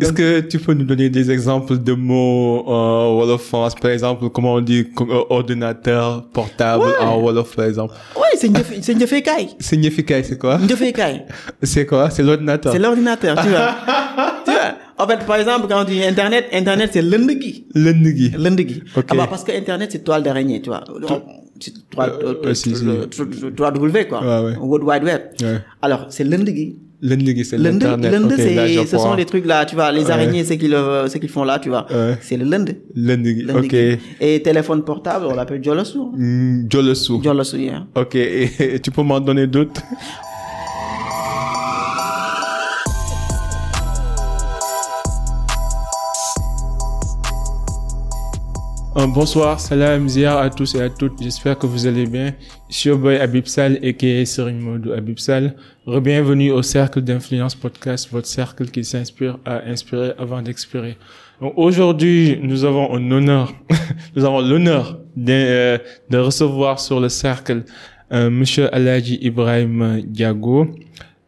Est-ce que tu peux nous donner des exemples de mots Wolof France, par exemple, comment on dit euh, ordinateur portable en Wolof, par exemple Oui, c'est une Njefekai. C'est Njefekai, c'est quoi? Njefekai. C'est quoi? C'est l'ordinateur. C'est l'ordinateur, tu vois. tu vois? En fait, par exemple, quand on dit Internet, Internet, c'est l'endegi. L'endegi. L'endegi. Ok. Ah bah, parce que Internet, c'est toile d'araignée, tu vois. C'est toile, Euh, euh, euh, W, quoi. Ouais, ouais. World Wide Web. Ouais. Alors, c'est l'endegi. L'endegi, c'est L'ende, l'internet. l'ende, Ok, là, je c'est, ce sont les trucs là, tu vois, les Ouais. araignées, c'est qu'ils, euh, ce qu'ils font là, tu vois. Ouais. C'est le. L'endegi, L'endegi. ok. Et téléphone portable, on l'appelle Jolosu. Mm, Jolosu. Jolosu, yeah. Ok, et, et tu peux m'en donner d'autres? Bonsoir, salam, ziar à tous et à toutes. J'espère que vous allez bien. Je suis Oboy Abibsal et qui est Serine Modou Abibsal. Bienvenue au Cercle d'influence podcast, votre cercle qui s'inspire à inspirer avant d'expirer. Aujourd'hui, nous avons un honneur, nous avons l'honneur de, euh, de recevoir sur le cercle euh, Monsieur Aladji Ibrahim Diago,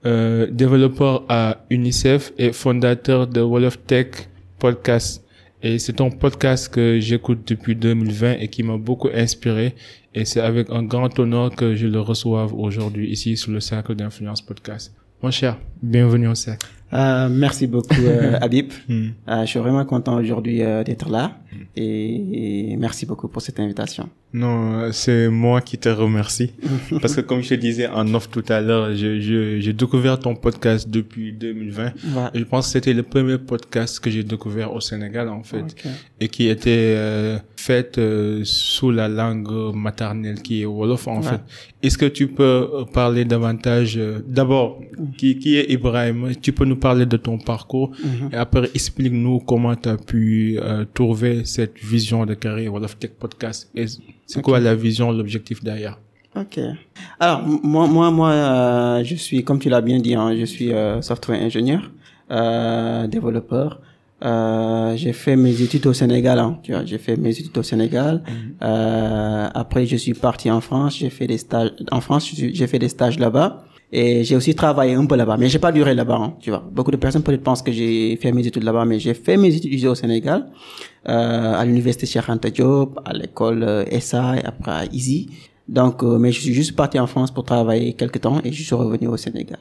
euh, développeur à UNICEF et fondateur de Wolof Tech Podcast. Et c'est un podcast que j'écoute depuis 2020 et qui m'a beaucoup inspiré. Et c'est avec un grand honneur que je le reçoive aujourd'hui ici sur le Cercle d'Influence Podcast. Mon cher, bienvenue au cercle. Euh, merci beaucoup, euh, Habib. Hmm. Euh, je suis vraiment content aujourd'hui euh, d'être là et, et merci beaucoup pour cette invitation. Non, c'est moi qui te remercie. Parce que comme je te disais en off tout à l'heure, je- je- j'ai découvert ton podcast depuis 2020. Voilà. Je pense que c'était le premier podcast que j'ai découvert au Sénégal, en fait. Et qui était euh, faite euh, sous la langue maternelle qui est Wolof en Ouais. fait. Est-ce que tu peux euh, parler davantage euh, d'abord qui, qui est Ibrahim? Tu peux nous parler de ton parcours Mhm. et après explique-nous comment tu as pu euh, trouver cette vision de carrière Wolof Tech Podcast et c'est quoi la vision, l'objectif derrière? Ok. Alors moi, moi, moi, euh, je suis, comme tu l'as bien dit, hein, je suis euh, software ingénieur, euh, développeur. J'ai fait mes études au Sénégal. Hein, tu vois, j'ai fait mes études au Sénégal. Euh, après, je suis parti en France. J'ai fait des stages en France. J'ai fait des stages là-bas. Et j'ai aussi travaillé un peu là-bas, mais j'ai pas duré là-bas, hein, tu vois. Beaucoup de personnes peut-être pensent que j'ai fait mes études là-bas, mais j'ai fait mes études au Sénégal, à l'université Cheikh Anta Diop, à l'école euh, SA et après à ISI. Donc, euh, mais je suis juste parti en France pour travailler quelques temps et je suis revenu au Sénégal.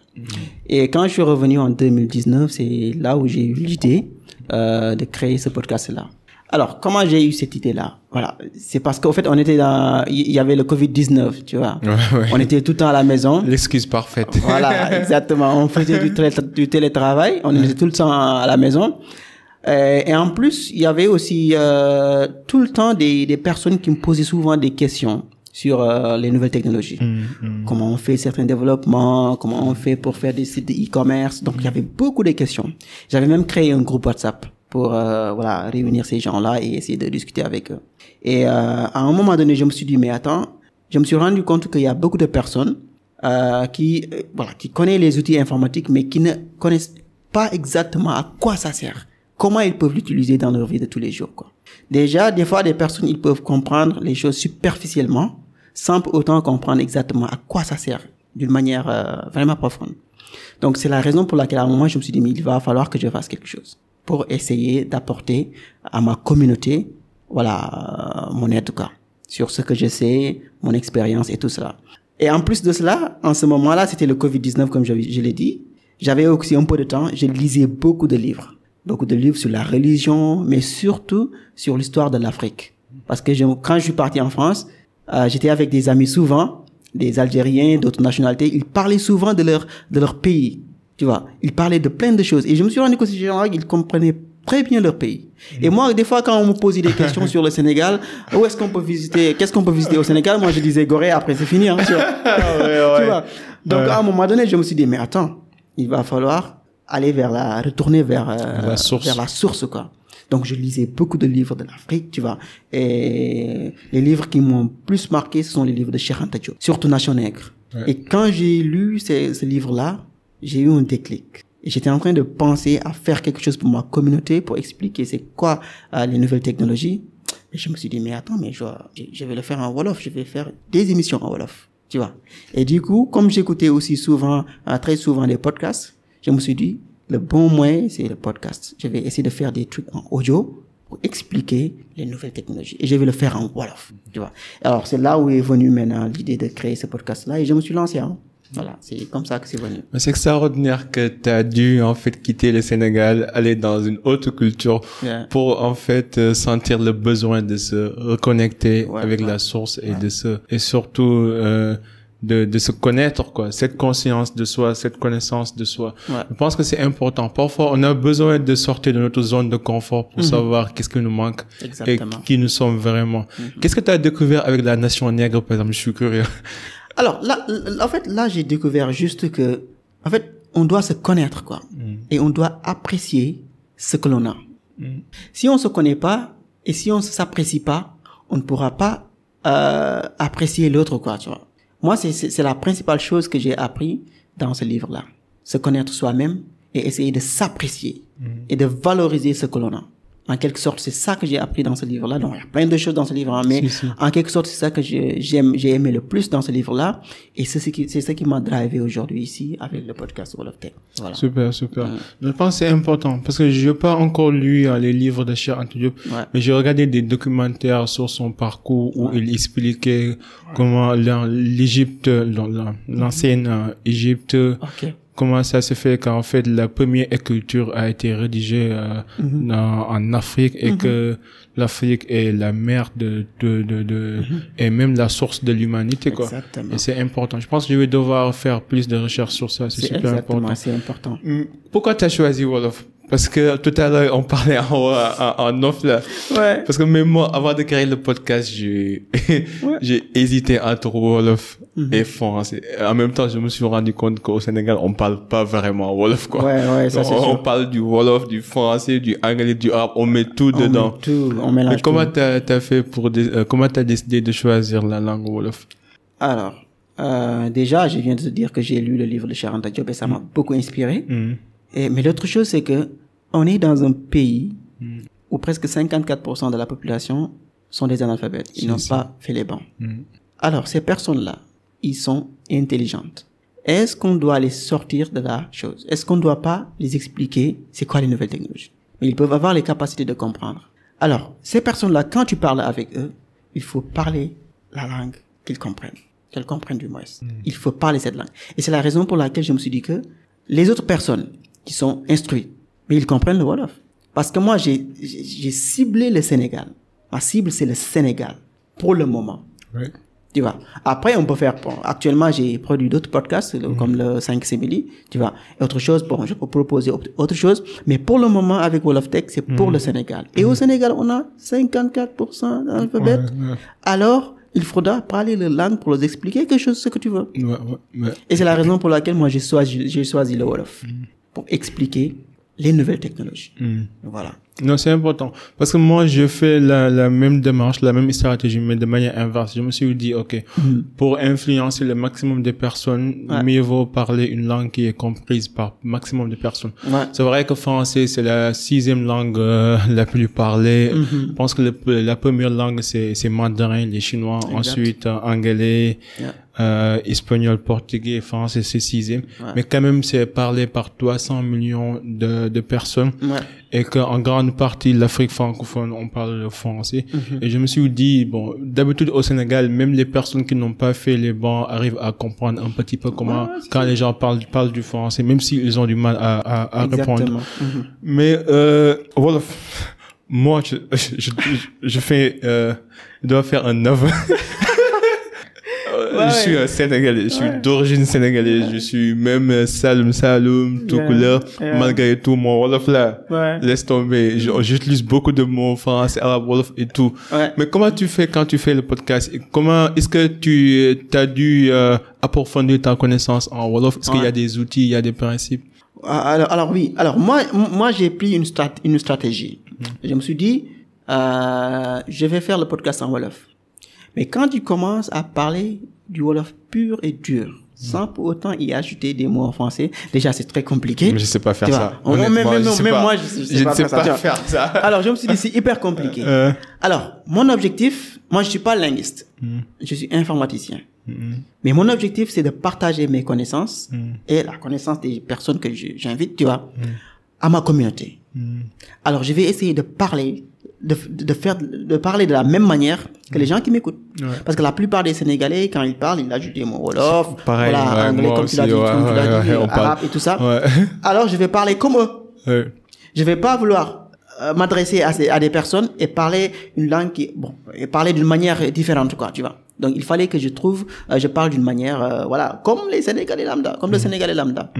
Et quand je suis revenu en 2019, c'est là où j'ai eu l'idée euh, de créer ce podcast-là. Alors, comment j'ai eu cette idée-là? Voilà, c'est parce qu'au fait, on était dans, il y avait le Covid-19, tu vois. Ouais, ouais. On était tout le temps à la maison. L'excuse parfaite. Voilà, exactement. On faisait du télétravail, on était tout le temps à la maison. Euh, et en plus, il y avait aussi euh, tout le temps des, des personnes qui me posaient souvent des questions sur euh, les nouvelles technologies. Comment on fait certains développements, comment on fait pour faire des sites de e-commerce. Donc, il y avait beaucoup de questions. J'avais même créé un groupe WhatsApp pour euh, voilà réunir ces gens-là et essayer de discuter avec eux. Et euh, à un moment donné, je me suis dit, mais attends, je me suis rendu compte qu'il y a beaucoup de personnes euh, qui voilà qui connaissent les outils informatiques mais qui ne connaissent pas exactement à quoi ça sert comment ils peuvent l'utiliser dans leur vie de tous les jours quoi déjà des fois des personnes ils peuvent comprendre les choses superficiellement sans pour autant comprendre exactement à quoi ça sert d'une manière euh, vraiment profonde donc c'est la raison pour laquelle à un moment je me suis dit mais il va falloir que je fasse quelque chose pour essayer d'apporter à ma communauté voilà euh, mon aide quoi sur ce que je sais, mon expérience et tout cela. Et en plus de cela, en ce moment-là, c'était le Covid-19, comme je, je l'ai dit. J'avais aussi un peu de temps, je lisais beaucoup de livres. Beaucoup de livres sur la religion, mais surtout sur l'histoire de l'Afrique. Parce que je- quand je suis parti en France, euh, j'étais avec des amis souvent, des Algériens, d'autres nationalités, ils parlaient souvent de leur, de leur pays. Tu vois, ils parlaient de plein de choses. Et je me suis rendu compte que ces gens-là, ils comprenaient très bien leur pays. Et moi, des fois, quand on me posait des questions sur le Sénégal, où est-ce qu'on peut visiter, qu'est-ce qu'on peut visiter au Sénégal, moi, je disais Gorée, après c'est fini, hein, tu vois. Tu vois. Donc, à un moment donné, je me suis dit, mais attends, il va falloir aller vers la, retourner vers, euh, La source. vers la source, quoi. Donc, je lisais beaucoup de livres de l'Afrique, tu vois. Et les livres qui m'ont plus marqué, ce sont les livres de Cheikh Anta Diop, surtout Nation Nègre. Ouais. Et quand j'ai lu ces, ce livre-là, j'ai eu un déclic. Et j'étais en train de penser à faire quelque chose pour ma communauté, pour expliquer c'est quoi euh, les nouvelles technologies. Et je me suis dit, mais attends, mais je, je vais le faire en Wolof, je vais faire des émissions en Wolof, tu vois. Et du coup, comme j'écoutais aussi souvent, euh, très souvent des podcasts, je me suis dit, le bon moyen, c'est le podcast. Je vais essayer de faire des trucs en audio pour expliquer les nouvelles technologies. Et je vais le faire en Wolof, tu vois. Alors, c'est là où est venue maintenant l'idée de créer ce podcast-là et je me suis lancé. Hein. Voilà, c'est comme ça que c'est venu. C'est extraordinaire que tu as dû en fait quitter le Sénégal, aller dans une autre culture Yeah. pour en fait euh, sentir le besoin de se reconnecter Ouais, avec ouais. la source et de se et surtout euh, de, de se connaître quoi, cette conscience de soi, cette connaissance de soi. Ouais. Je pense que c'est important. Parfois, on a besoin de sortir de notre zone de confort pour savoir qu'est-ce qui nous manque Mhm. Exactement. Mhm. et qui nous sommes vraiment. Qu'est-ce que tu as découvert avec la nation nègre par exemple? Je suis curieux. Alors là, en fait, là, j'ai découvert juste que, en fait, on doit se connaître, quoi. Et on doit apprécier ce que l'on a. Si on se connaît pas et si on ne s'apprécie pas, on ne pourra pas euh, apprécier l'autre, quoi, tu vois. Moi, c'est- la principale chose que j'ai appris dans ce livre-là. Se connaître soi-même et essayer de s'apprécier et de valoriser ce que l'on a. En quelque sorte, c'est ça que j'ai appris dans ce livre-là. Donc, il y a plein de choses dans ce livre, hein, mais Si, si. en quelque sorte, c'est ça que j'ai j'aime, j'ai aimé le plus dans ce livre-là. Et c'est ce qui, c'est ce qui m'a drivé aujourd'hui ici avec le podcast Wall of Tech. Voilà. Super, super. Je pense que c'est important parce que je n'ai pas encore lu euh, les livres de Cheikh Anta Diop, Ouais. mais j'ai regardé des documentaires sur son parcours où il expliquait comment l'Égypte, l'an- l'an- l'ancienne euh, Égypte, Ok. Comment ça se fait qu'en fait la première écriture a été rédigée euh, Mhm. dans- en Afrique et que l'Afrique est la mère de, de, de, de et même la source de l'humanité quoi. Mhm. Exactement. Et c'est important. Je pense que je vais devoir faire plus de recherches sur ça. C'est super exactement, important. c'est important. Hmm, Pourquoi tu as choisi Wolof? Parce que tout à l'heure, on parlait en, en, en off là. Ouais. Parce que même moi, avant de créer le podcast, j'ai hésité entre Wolof Mhm. et français. En même temps, je me suis rendu compte qu'au Sénégal, on parle pas vraiment Wolof quoi. Ouais, ouais, ça, c'est on, parle du Wolof, du français, du anglais, du arabe, on met tout On dedans. met tout, on mélange Mais comment t'as as fait pour euh, comment t'as décidé de choisir la langue Wolof Alors, euh, déjà, je viens de te dire que j'ai lu le livre de Charanta Diop et ça m'a beaucoup inspiré. Et, mais l'autre chose, c'est que on est dans un pays où presque 54% de la population sont des analphabètes. Ils n'ont pas fait les bancs. Hmm. Alors, ces personnes-là, ils sont intelligentes. Est-ce qu'on doit les sortir de la chose? Est-ce qu'on ne doit pas les expliquer c'est quoi les nouvelles technologies? Mais ils peuvent avoir les capacités de comprendre. Alors, ces personnes-là, quand tu parles avec eux, il faut parler la langue qu'ils comprennent, qu'elles comprennent du moins. Il faut parler cette langue. Et c'est la raison pour laquelle je me suis dit que les autres personnes qui sont instruites, mais ils comprennent le Wolof. Parce que moi, j'ai ciblé le Sénégal. Ma cible, c'est le Sénégal, pour le moment. Tu vois. Après, on peut faire, bon, actuellement, j'ai produit d'autres podcasts, le- comme le 5 Simili, tu vois. Et autre chose, bon, je peux proposer autre- chose. Mais pour le moment, avec Wall of Tech, c'est pour le Sénégal. Et au Sénégal, on a 54% d'alphabet. Ouais, ouais. Alors, il faudra parler la langue pour leur expliquer quelque chose, ce que tu veux. Ouais. Et c'est la raison pour laquelle moi, j'ai choisi, j'ai choisi le Wolof. Pour expliquer les nouvelles technologies. Hmm. Voilà. Non, c'est important. Parce que moi, je fais la, la même démarche, la même stratégie, mais de manière inverse. Je me suis dit, OK, pour influencer le maximum de personnes, Ouais. mieux vaut parler une langue qui est comprise par maximum de personnes. Ouais. C'est vrai que français, c'est la sixième langue euh, la plus parlée. Je pense que le- la première langue, c'est mandarin, les chinois. Ensuite, euh, anglais, Yeah. euh, espagnol, portugais, français, c'est sixième. Ouais. Mais quand même, c'est parlé par 300 millions de, de personnes Ouais. et qu'en grande partie l'Afrique francophone on parle le français Mhm. et je me suis dit bon d'habitude au Sénégal même les personnes qui n'ont pas fait les bancs arrivent à comprendre un petit peu comment quand les gens parlent parlent du français même s'ils ont du mal à à, à répondre. Mhm. mais euh, voilà moi je je, je, je fais euh, je dois faire un œuvre Euh, Ouais, je suis un Sénégalais, je suis d'origine sénégalaise, je suis même euh, Saloum tout couleur, malgré tout mon Wolof là. Ouais. Laisse tomber. J'utilise beaucoup de mots français, arabe, wolof et tout. Ouais. Mais comment tu fais quand tu fais le podcast? Comment est-ce que tu as dû euh, approfondir ta connaissance en wolof? Est-ce qu'il y a des outils, il y a des principes? Ah, Alors, alors oui. Alors moi, moi j'ai pris une, strat une stratégie. Je me suis dit, euh, je vais faire le podcast en wolof. Mais quand tu commences à parler du wolof pur et dur, sans pour autant y ajouter des mots en français, déjà c'est très compliqué. Je sais pas faire ça. on- même, même- je sais même pas. moi, je, sais- je sais Je pas, ne sais faire, pas faire ça. Alors, je me suis dit, c'est hyper compliqué. Euh. Alors, mon objectif, moi, je suis pas linguiste. Hmm. Je suis informaticien. Mais mon objectif, c'est de partager mes connaissances Mm. et la connaissance des personnes que j'invite, tu vois, à ma communauté. Mm. Alors, je vais essayer de parler, de, de faire, de parler de la même manière que les gens qui m'écoutent. Ouais. Parce que la plupart des Sénégalais, quand ils parlent, ils ajoutent des mots wolof, Pareil, voilà, ouais, anglais, comme tu l'as dit, ouais, dit, parle. arabe et tout ça. Ouais. Alors, je vais parler comme eux. Ouais. Je vais pas vouloir euh, m'adresser à, des personnes et parler une langue qui, bon, et parler d'une manière différente, quoi, tu vois. Donc, il fallait que je trouve, euh, je parle d'une manière, euh, voilà, comme les Sénégalais lambda, comme le Sénégalais lambda.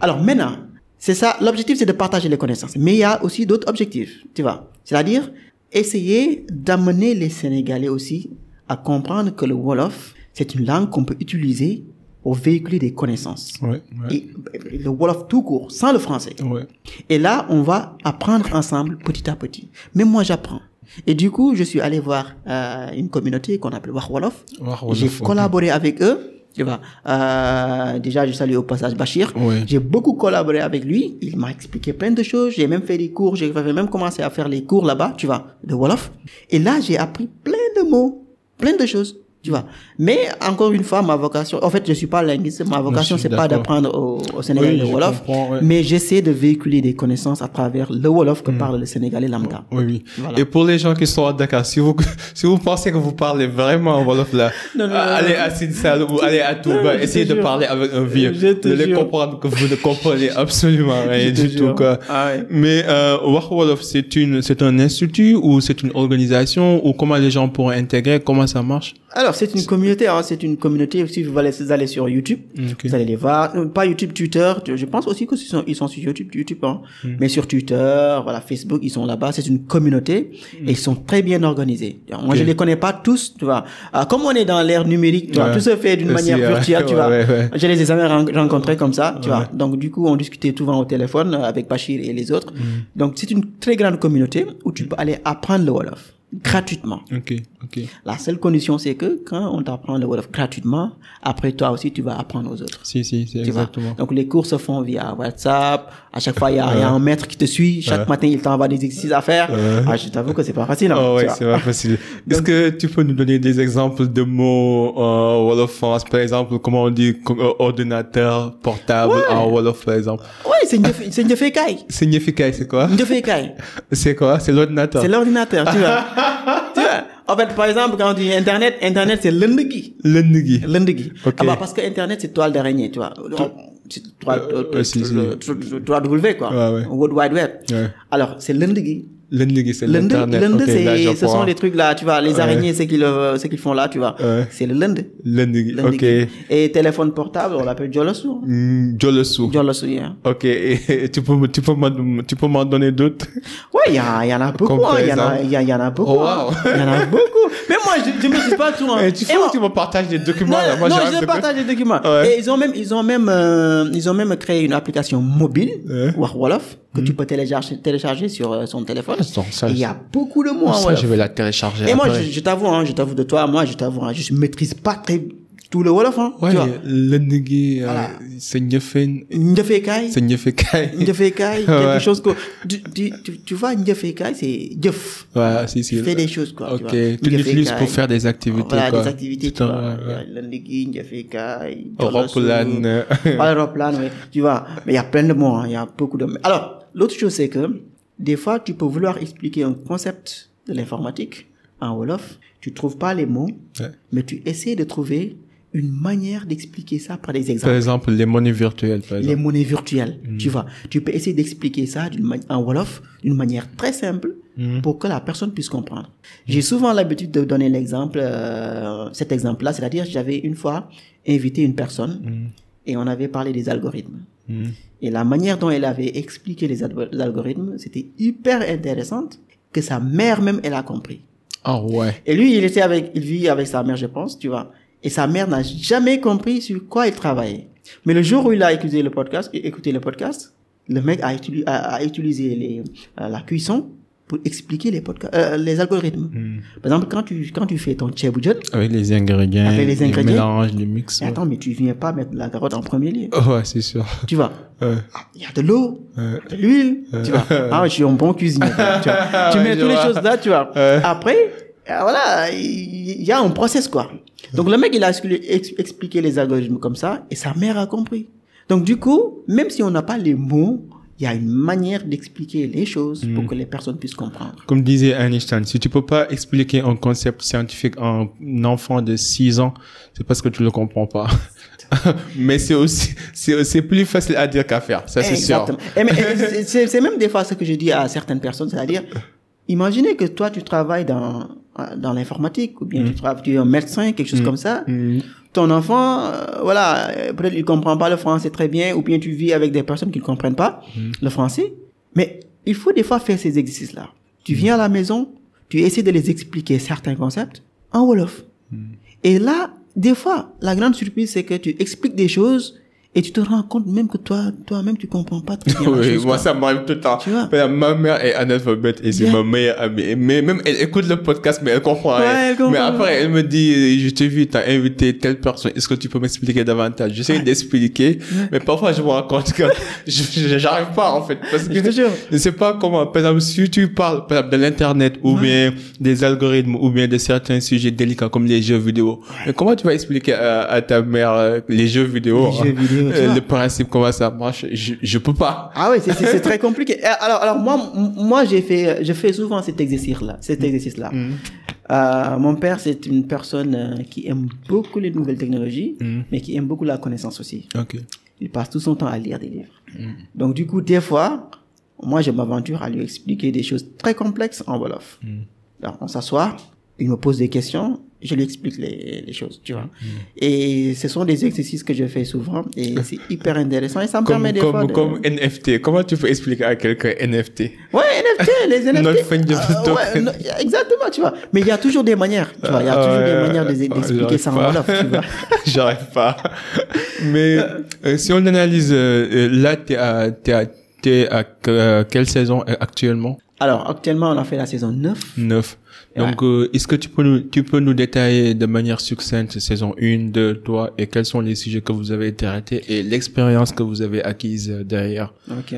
Alors, maintenant, c'est ça, l'objectif, c'est de partager les connaissances. Mais il y a aussi d'autres objectifs, tu vois. C'est-à-dire, essayer d'amener les Sénégalais aussi à comprendre que le Wolof, c'est une langue qu'on peut utiliser pour véhiculer des connaissances. Ouais. Ouais. Et le Wolof tout court, sans le français. Ouais. Et là, on va apprendre ensemble petit à petit. Mais moi, j'apprends. Et du coup, je suis allé voir euh, une communauté qu'on appelle Wah Wolof. Wolof, J'ai collaboré avec eux. Tu vois. Euh, déjà, je salue au passage Bachir. Ouais. J'ai beaucoup collaboré avec lui. Il m'a expliqué plein de choses. J'ai même fait des cours. J'ai même commencé à faire les cours là-bas, tu vois, de Wolof. Et là, j'ai appris plein de mots, plein de choses. Tu vois. Mais encore une fois, ma vocation, en fait, je suis pas linguiste. Ma vocation, c'est pas d'apprendre au, au Sénégal Oui, le Wolof. ouais. Mais j'essaie de véhiculer des connaissances à travers le Wolof que parle le Sénégalais lambda. Oui, oui. Voilà. Et pour les gens qui sont à Dakar, si vous, si vous pensez que vous parlez vraiment en Wolof là, Non, non, non, allez à Sinsal ou allez à Touba, essayez de parler avec un vieux. Allez jure. comprendre que vous ne comprenez absolument rien du tout, quoi. Ah ouais. Mais, euh, Wolof, c'est une, c'est un institut ou c'est une organisation ou comment les gens pourront intégrer, comment ça marche? Alors, c'est une communauté, hein, c'est une communauté. Si vous allez, vous allez sur YouTube, Ok. vous allez les voir. Euh, Pas YouTube, Twitter. Je pense aussi qu'ils sont, ils sont sur YouTube, YouTube, hein. Hmm. Mais sur Twitter, voilà, Facebook, ils sont là-bas. C'est une communauté et ils sont très bien organisés. Moi, Hmm. Ok. je les connais pas tous, tu vois. Ah, comme on est dans l'ère numérique, tu vois, tout se fait d'une manière ouais. virtuelle, tu vois. ouais, ouais. Je les ai jamais ren- rencontrés comme ça, tu vois. Donc, du coup, on discutait souvent au téléphone avec Bachir et les autres. Donc, c'est une très grande communauté où tu peux aller apprendre le Wolof gratuitement. Ok, ok. La seule condition, c'est que quand on t'apprend le Wolof gratuitement, après toi aussi, tu vas apprendre aux autres. Si, si, c'est vois? exactement. Donc les cours se font via WhatsApp. À chaque fois, il y a, il y a un maître qui te suit. Chaque matin, il t'envoie des exercices à faire. Ah, je t'avoue que c'est pas facile. hein, Oh ouais, c'est pas facile. Est-ce que tu peux nous donner des exemples de mots en Wolof France, par exemple, comment on dit euh, ordinateur portable en Wolof, par exemple? Ouais, c'est une def- c'est. Significat, c'est quoi? Une defekai. C'est quoi? C'est l'ordinateur. C'est l'ordinateur, tu vois. tu vois. En fait, par exemple, quand on dit Internet, Internet, c'est l'undegi. L'ennemi. L'undegi. Ok. Ah bah, parce que Internet, c'est toile d'araignée, tu vois. C'est toile, Euh, si. euh, toile W, quoi. World Wide Web. Alors, c'est l'undegi. L'ennemi, c'est l'internet. Lund, Ok, là, je c'est, ce sont les trucs là, tu vois, les Ouais. araignées, c'est qu'ils, euh, ce qu'ils font là, tu vois. Ouais. C'est le Lund. L'ennemi, Lund. ok. Et téléphone portable, on l'appelle Jolosu. Mm, Jolosu. Jolosu, yeah. Ok, et, et tu peux, me- tu peux m'en, tu peux m'en donner d'autres? Ouais, il y, a- il y en a beaucoup, par hein, il y en a, il y, il en a beaucoup. Oh, hein. wow. Il y en a beaucoup. Mais moi, je, je maîtrise pas tout, hein. Tu Et faut moi- que tu me partages des documents, non, là? Moi, non, je de- partage des documents. Ouais. Et ils ont même, ils ont même, euh, ils ont même créé une application mobile. Wah Wolof, que tu peux télécharger, télécharger sur euh, son téléphone. Attends, ça, Et il y a beaucoup de mots en Ça, je vais la télécharger. Et moi, après. je, je t'avoue, hein, je t'avoue de toi, moi, je t'avoue, hein, je maîtrise pas très tout le Wolof, hein, Ouais, tu vois. l'ennemi, euh, Voilà. c'est Nyefen, Njefekai, c'est Nyefekai. Njefekai, quelque chose que, tu, tu, tu, tu vois, Njefekai, c'est Jef. Ouais, si, si. Tu fais des choses, quoi. Ok, tu, l'utilises pour faire des activités, Voilà, quoi. des activités, tu vois. ouais, ouais. Lendigi, Njefekai, Roplan, euh. Voilà, Roplan, oui. Tu vois. Mais il y a plein de mots, hein, il y a beaucoup de mots. Alors, l'autre chose, c'est que, des fois, tu peux vouloir expliquer un concept de l'informatique en Wolof. Tu trouves pas les mots, Ouais. mais tu essaies de trouver une manière d'expliquer ça par des Par exemples. exemple, les monnaies virtuelles, par Les monnaies virtuelles, Mm. tu vois. Tu peux essayer d'expliquer ça en Wolof d'une manière très simple Mm. pour que la personne puisse comprendre. J'ai souvent l'habitude de donner l'exemple, euh, cet exemple-là, c'est-à-dire j'avais une fois invité une personne Mm. Et on avait parlé des algorithmes. Mm. Et la manière dont elle avait expliqué les, alg- les algorithmes, c'était hyper intéressante que sa mère même, elle a compris. Ah ouais. Et lui, il était avec, il vit avec sa mère, je pense, tu vois. Et sa mère n'a jamais compris sur quoi il travaillait. Mais le jour où il a écouté le podcast, écouté le podcast, le mec a, utilisé, a, a utilisé les, euh, la cuisson pour expliquer les podcasts, euh, les algorithmes. Mm. Par exemple, quand tu, quand tu fais ton tcheboujon, Avec les ingrédients. Avec les ingrédients. mélanges, les mix. mais attends, mais tu viens pas mettre la carotte en premier lieu. Ouais, c'est sûr. Tu vois? Ouais. Ah, Il y a de l'eau, Ouais. de l'huile, tu vois? Ah, je suis un bon cuisinier. tu vois. Tu Ouais, mets toutes les choses là, tu vois. Ouais. Après, euh, voilà, il y a un process, quoi. Donc le mec, il a expli- ex- expliqué les algorithmes comme ça et sa mère a compris. Donc du coup, même si on n'a pas les mots, il y a une manière d'expliquer les choses pour que les personnes puissent comprendre. Comme disait Einstein, si tu peux pas expliquer un concept scientifique à un enfant de 6 ans, c'est parce que tu le comprends pas. Mais c'est aussi, c'est, plus facile à dire qu'à faire. Ça, c'est sûr. C'est même des fois ce que je dis à certaines personnes, c'est-à-dire, imaginez que toi, tu travailles dans, dans l'informatique, ou bien tu travailles, tu es un médecin, quelque chose comme ça. Mm. Ton enfant, euh, voilà, euh, peut-être il comprend pas le français très bien, ou bien tu vis avec des personnes qui ne comprennent pas le français. Mais il faut des fois faire ces exercices-là. Tu viens à la maison, tu essaies de les expliquer certains concepts en Wolof. Et là, des fois, la grande surprise, c'est que tu expliques des choses et tu te rends compte même que toi, toi-même, tu comprends pas très bien Oui, chose, moi, quoi. ça m'arrive tout le temps. Tu vois? Ma mère est analphabète et c'est ma meilleure amie. Mais même elle écoute le podcast, mais elle comprend Ouais, rien. elle comprend mais après, elle me dit, je t'ai vu, t'as invité telle personne. Est-ce que tu peux m'expliquer davantage? J'essaie d'expliquer, mais parfois je me rends compte que j'arrive pas, en fait. Parce que Je te jure. je sais pas comment. Par exemple, si tu parles, par exemple, de l'internet ou bien des algorithmes ou bien de certains sujets délicats comme les jeux vidéo. Mais comment tu vas expliquer à, à ta mère euh, les jeux vidéo? Les jeux vidéo, tu vois. Le principe, comment ça marche? Je, je peux pas. Ah oui, c'est- très compliqué. Et Alors, alors moi, moi, j'ai fait, je fais souvent cet exercice-là, cet exercice-là. Euh, mon père, c'est une personne euh, qui aime beaucoup les nouvelles technologies, mais qui aime beaucoup la connaissance aussi. Ok. Il passe tout son temps à lire des livres. Donc, du coup, des fois, moi, je m'aventure à lui expliquer des choses très complexes en Wolof. Alors, on s'assoit, il me pose des questions, je lui explique les, les choses, tu vois. Et ce sont des exercices que je fais souvent et c'est hyper intéressant et ça me Comme, permet des comme, fois de... comme NFT. Comment tu peux expliquer à quelqu'un NFT? Ouais, NFT, les NFT. Not Euh, ouais, exactement, tu vois. Mais il y a toujours des manières, tu vois. Il y a toujours des Ouais, manières de- d'expliquer ça en. Wolof, tu vois. J'arrive pas. Mais euh, si on analyse, euh, euh, là, t'es à, t'es à, t'es à euh, quelle saison euh, actuellement? Alors, actuellement, on a fait la saison 9. 9. Donc, euh, est-ce que tu peux nous, tu peux nous détailler de manière succincte saison 1, 2, 3 et quels sont les sujets que vous avez traités et l'expérience que vous avez acquise euh, derrière? Ok.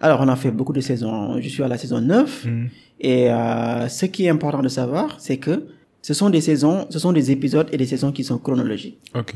Alors, on a fait beaucoup de saisons. Je suis à la saison 9. Et euh, ce qui est important de savoir, c'est que ce sont des saisons, ce sont des épisodes et des saisons qui sont chronologiques. Ok.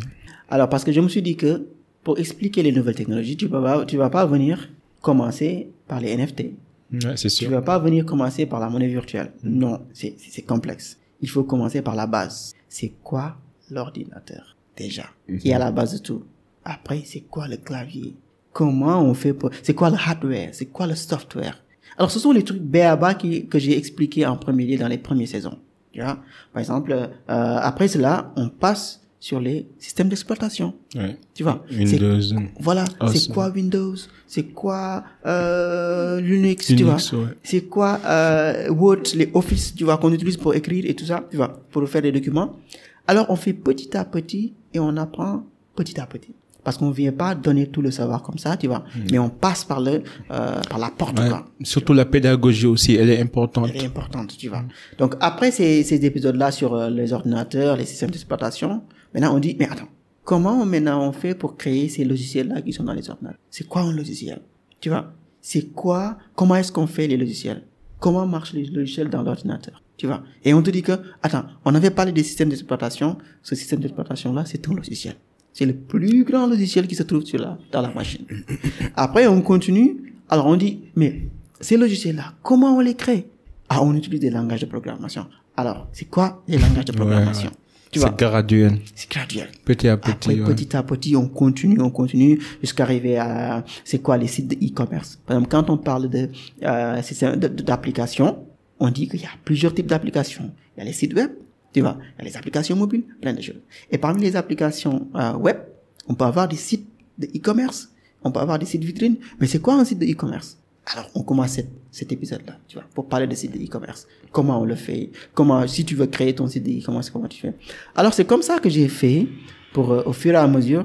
Alors, parce que je me suis dit que pour expliquer les nouvelles technologies, tu vas pas, tu vas pas venir commencer par les NFT. Ouais, c'est Tu sûr. vas pas venir commencer par la monnaie virtuelle. Non, c'est complexe. Il faut commencer par la base. C'est quoi l'ordinateur déjà? Qui est à la base de tout. Après, c'est quoi le clavier? Comment on fait pour C'est quoi le hardware? C'est quoi le software? Alors, ce sont les trucs BABA qui, que j'ai expliqué en premier lieu dans les premières saisons. Tu vois? Par exemple, euh, après cela, on passe sur les systèmes d'exploitation. Ouais. Tu vois C'est- Windows. Voilà, c'est Awesome. quoi Windows? C'est quoi euh, Linux, tu vois? ouais. C'est quoi euh, Word, les Office, tu vois, qu'on utilise pour écrire et tout ça, tu vois, pour faire des documents. Alors, on fait petit à petit et on apprend petit à petit. Parce qu'on vient pas donner tout le savoir comme ça, tu vois, mais on passe par le euh, par la porte, Ouais. quoi. Surtout la pédagogie aussi, elle est importante. Elle est importante, tu vois. Donc après ces, ces épisodes-là sur euh, les ordinateurs, les systèmes d'exploitation, maintenant on dit, mais attends, comment maintenant on fait pour créer ces logiciels-là qui sont dans les ordinateurs? C'est quoi un logiciel? Tu vois? C'est quoi Comment est-ce qu'on fait les logiciels? Comment marchent les logiciels dans l'ordinateur? Tu vois? Et on te dit que, attends, on avait parlé des systèmes d'exploitation. Ce système d'exploitation-là, c'est un logiciel. C'est le plus grand logiciel qui se trouve sur la, dans la machine. Après, on continue. Alors, on dit, mais ces logiciels-là, comment on les crée? Ah, on utilise des langages de programmation. Alors, c'est quoi les langages de programmation? C'est graduel. c'est graduel. Petit à petit. Après, ouais. petit à petit, on continue, on continue jusqu'à arriver à, c'est quoi les sites de e-commerce. Par exemple, quand on parle de, euh, d'applications, on dit qu'il y a plusieurs types d'applications. Il y a les sites web, tu vois, il y a les applications mobiles, plein de choses. Et parmi les applications euh, web, on peut avoir des sites de e-commerce, on peut avoir des sites vitrines. Mais c'est quoi un site de e-commerce? Alors, on commence cet, cet épisode-là, tu vois, pour parler de site e-commerce. Comment on le fait? Comment, si tu veux créer ton site e-commerce, comment tu fais? Alors, c'est comme ça que j'ai fait pour, euh, au fur et à mesure,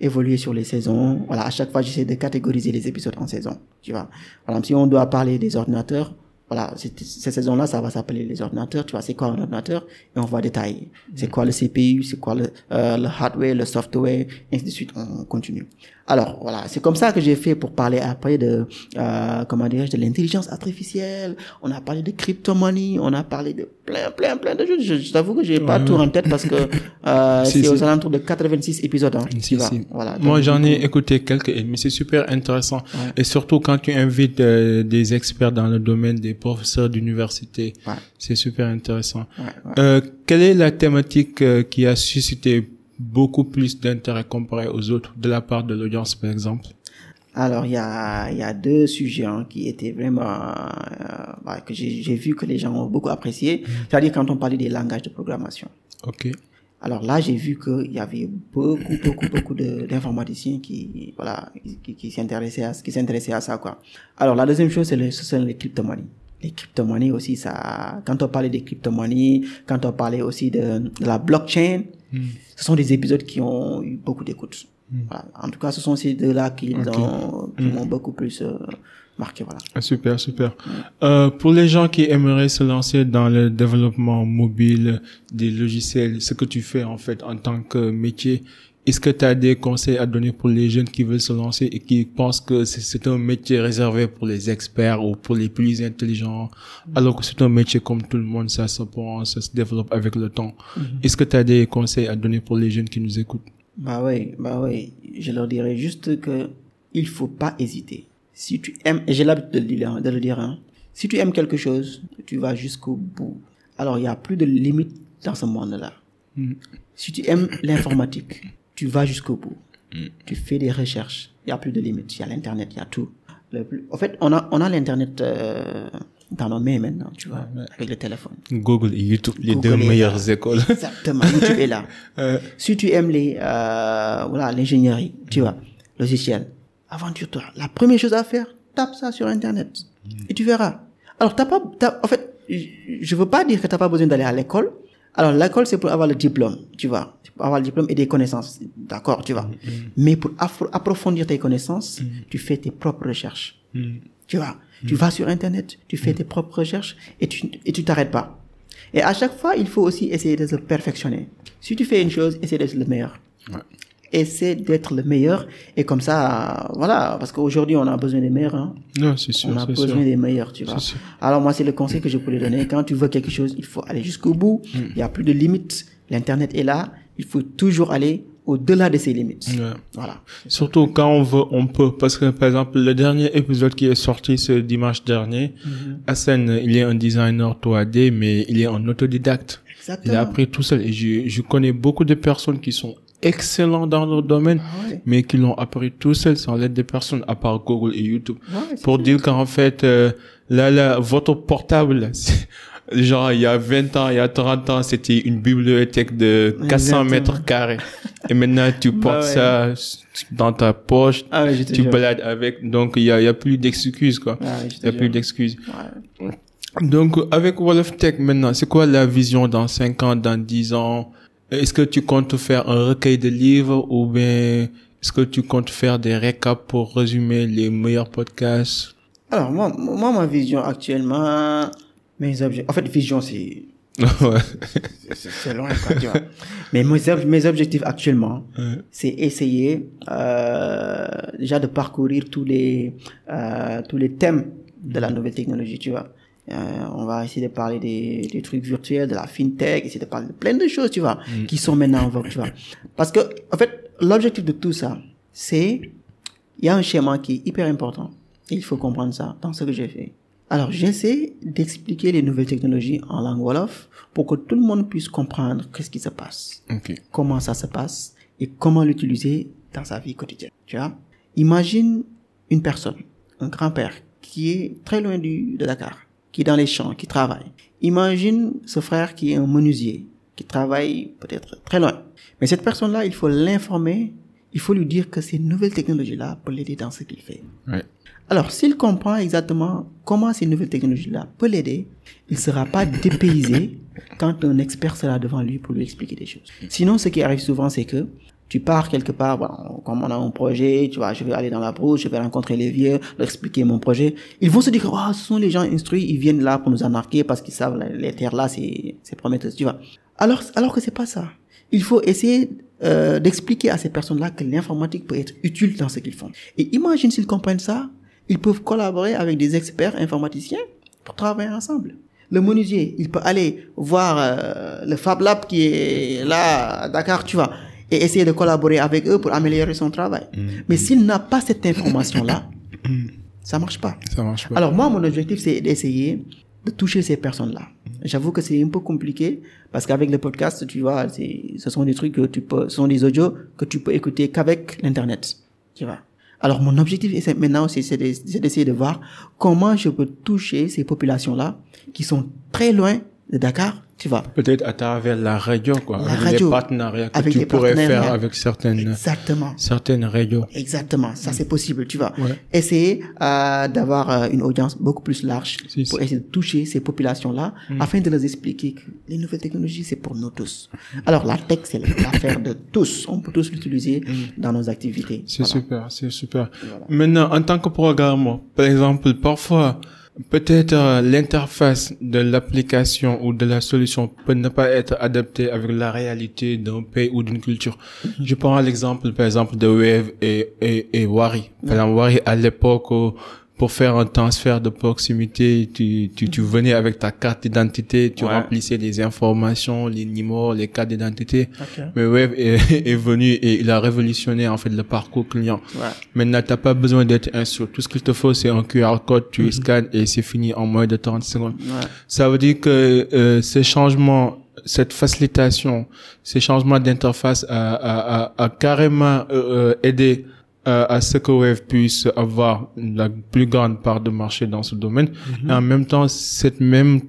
évoluer sur les saisons. Voilà, à chaque fois, j'essaie de catégoriser les épisodes en saison, tu vois. Exemple, si on doit parler des ordinateurs, voilà, cette, saison-là, ça va s'appeler les ordinateurs. Tu vois, c'est quoi un ordinateur? Et on va détailler. C'est quoi le CPU C'est quoi le, euh, le hardware, le software, et ainsi de suite. On continue. Alors voilà, c'est comme ça que j'ai fait pour parler après de euh, comment dirais-je de l'intelligence artificielle. On a parlé de crypto-money, on a parlé de plein plein plein de choses. Je, je t'avoue que j'ai pas tout en tête parce que euh, Si, c'est aux si. alentours de 86 épisodes. Hein, Si. Voilà. Moi, j'en ai écouté quelques, mais c'est super intéressant. Ouais. Et surtout quand tu invites euh, des experts dans le domaine, des professeurs d'université, Ouais. c'est super intéressant. ouais, ouais. Euh, quelle est la thématique euh, qui a suscité beaucoup plus d'intérêt comparé aux autres de la part de l'audience, par exemple? Alors, il y a, y a deux sujets hein, qui étaient vraiment... euh, bah, que j'ai vu que les gens ont beaucoup apprécié. C'est-à-dire quand on parlait des langages de programmation. Ok. Alors là, j'ai vu qu'il y avait beaucoup, beaucoup, beaucoup d'informaticiens qui, voilà, qui, qui s'intéressaient à, qui s'intéressaient à ça, quoi. Alors, la deuxième chose, c'est le, ce sont les crypto-monnaies. Les crypto-monnaies aussi, ça, quand on parlait des crypto-monnaies, quand on parlait aussi de, de la blockchain, ce sont des épisodes qui ont eu beaucoup d'écoute. Voilà. En tout cas, ce sont ces deux-là qui Ok. ont, qui m'ont beaucoup plus euh, marqué, voilà. Ah, Super, super. Euh, pour les gens qui aimeraient se lancer dans le développement mobile des logiciels, ce que tu fais en fait en tant que métier, est-ce que tu as des conseils à donner pour les jeunes qui veulent se lancer et qui pensent que c'est- un métier réservé pour les experts ou pour les plus intelligents, alors que c'est un métier comme tout le monde, ça s'apprend, ça se développe avec le temps? Est-ce que tu as des conseils à donner pour les jeunes qui nous écoutent? Bah oui, bah oui. Je leur dirais juste que il faut pas hésiter. Si tu aimes, j'ai l'habitude de le dire, de le dire, hein, si tu aimes quelque chose, tu vas jusqu'au bout. Alors, il y a plus de limites dans ce monde-là. Si tu aimes l'informatique, tu vas jusqu'au bout. Tu fais des recherches. Il y a plus de limites. Il y a l'internet, il y a tout. Le plus- En fait, on a, on a l'internet euh, dans nos mains maintenant, tu vois, avec le téléphone. Google et YouTube, les Google deux meilleures écoles. Exactement, YouTube est là. Euh, Si tu aimes les, euh, voilà, l'ingénierie, tu vois, logiciel, aventure-toi. La première chose à faire, tape ça sur Internet. Et tu verras. Alors, t'as pas, t'as- en fait, je- je veux pas dire que t'as pas besoin d'aller à l'école. Alors, l'école, c'est pour avoir le diplôme, tu vois. C'est pour avoir le diplôme et des connaissances. D'accord, tu vois. Mais pour approfondir tes connaissances, tu fais tes propres recherches. Tu vois, tu vas sur Internet, tu fais tes propres recherches et tu et tu t'arrêtes pas. Et à chaque fois, il faut aussi essayer de se perfectionner. Si tu fais une chose, essaie d'être le meilleur. Essaie d'être le meilleur et comme ça, voilà, parce qu'aujourd'hui, on a besoin des meilleurs. Hein. non, c'est sûr, On a besoin sûr. des meilleurs, tu vois. Alors moi, c'est le conseil que je lui donner. Quand tu veux quelque chose, il faut aller jusqu'au bout. Mm. Il n'y a plus de limites. L'Internet est là. Il faut toujours aller au-delà de ses limites. Ouais. Voilà. Surtout quand on veut, on peut. Parce que, par exemple, le dernier épisode qui est sorti ce dimanche dernier, Mm-hmm. Hassan, il est un designer 3D, mais il est un autodidacte. Il a appris tout seul. Et je, je connais beaucoup de personnes qui sont excellents dans leur domaine, Ah ouais. mais qui l'ont appris tout seul sans l'aide des personnes, à part Google et YouTube. Ouais, c'est Pour dire qu'en fait, euh, là, là, votre portable, genre, il y a 20 ans, il y a 30 ans, c'était une bibliothèque de 400 Exactement. mètres carrés. Et maintenant, tu portes Bah ouais. ça dans ta poche, Ah tu jure. balades avec, donc il y a, il y a plus d'excuses, quoi. Ah Il y a jure. plus d'excuses. Donc, avec Wolof Tech maintenant, c'est quoi la vision dans 5 ans, dans 10 ans? Est-ce que tu comptes faire un recueil de livres ou bien est-ce que tu comptes faire des récaps pour résumer les meilleurs podcasts? Alors, moi, moi, ma vision actuellement, mes objectifs, en fait, vision, c'est, c'est loin, quoi, tu vois. Mais mes, ob- mes objectifs actuellement, c'est essayer, euh, déjà de parcourir tous les, euh, tous les thèmes de la nouvelle technologie, tu vois. Euh, on va essayer de parler des, des trucs virtuels, de la fintech, essayer de parler de plein de choses, tu vois, qui sont maintenant en vogue, tu vois. Parce que, en fait, l'objectif de tout ça, c'est, il y a un schéma qui est hyper important. Et il faut comprendre ça dans ce que j'ai fait. Alors, j'essaie d'expliquer les nouvelles technologies en langue Wolof pour que tout le monde puisse comprendre qu'est-ce qui se passe Ok. comment ça se passe et comment l'utiliser dans sa vie quotidienne. Tu vois Imagine une personne, un grand-père qui est très loin du, de Dakar, qui est dans les champs, qui travaille. Imagine ce frère qui est un menuisier, qui travaille peut-être très loin. Mais cette personne-là, il faut l'informer, il faut lui dire que ces nouvelles technologies-là peuvent l'aider dans ce qu'il fait. Alors, s'il comprend exactement comment ces nouvelles technologies-là peuvent l'aider, il ne sera pas dépaysé quand un expert sera devant lui pour lui expliquer des choses. Sinon, ce qui arrive souvent, c'est que Tu pars quelque part, bon, comme on a un projet, tu vois, je vais aller dans la brousse, je vais rencontrer les vieux, leur expliquer mon projet. Ils vont se dire, oh, ce sont les gens instruits, ils viennent là pour nous anarquer parce qu'ils savent les terres là, c'est, c'est prometteuse, tu vois. Alors, alors que c'est pas ça. Il faut essayer euh, d'expliquer à ces personnes-là que l'informatique peut être utile dans ce qu'ils font. Et imagine s'ils comprennent ça, ils peuvent collaborer avec des experts informaticiens pour travailler ensemble. Le menuisier, il peut aller voir euh, le Fab Lab qui est là à Dakar, tu vois, et essayer de collaborer avec eux pour améliorer son travail. Mm. Mais s'il n'a pas cette information-là, ça marche pas. Ça marche pas. Alors moi, mon objectif, c'est d'essayer de toucher ces personnes-là. J'avoue que c'est un peu compliqué parce qu'avec le podcast, tu vois, ce sont des trucs que tu peux, ce sont des audios que tu peux écouter qu'avec l'internet, tu vois. Alors mon objectif c'est maintenant, c'est d'essayer de voir comment je peux toucher ces populations-là qui sont très loin de Dakar, tu vois? Peut-être à travers la radio, quoi. La avec radio. les partenariats que Avec tu les pourrais faire avec certaines, Exactement. certaines radios. Exactement, ça c'est possible, tu vois. Ouais. Essayer euh, d'avoir euh, une audience beaucoup plus large Si, pour si. essayer de toucher ces populations-là afin de leur expliquer que les nouvelles technologies c'est pour nous tous. Alors la tech c'est l'affaire de tous, on peut tous l'utiliser dans nos activités. C'est Voilà. super, c'est super. Maintenant, en tant que programmeur, par exemple, parfois, peut-être euh, l'interface de l'application ou de la solution peut ne pas être adaptée avec la réalité d'un pays ou d'une culture. Je prends l'exemple, par exemple, de Wave et, et, et Wari. Par exemple, Wari, à l'époque, pour faire un transfert de proximité, tu, tu, tu venais avec ta carte d'identité, tu Ouais. remplissais les informations, les numéros, les cartes d'identité. Ok. Mais Wave est, est venu et il a révolutionné en fait le parcours client. Ouais. Maintenant, t'as pas besoin d'être instruit. Tout ce qu'il te faut, c'est un QR code, tu scannes et c'est fini en moins de 30 secondes. Ouais. Ça veut dire que euh, ces changements, cette facilitation, ces changements d'interface a, a, a, a carrément euh, euh, aidé euh, à ce que Wave puisse avoir la plus grande part de marché dans ce domaine. Et en même temps, cette même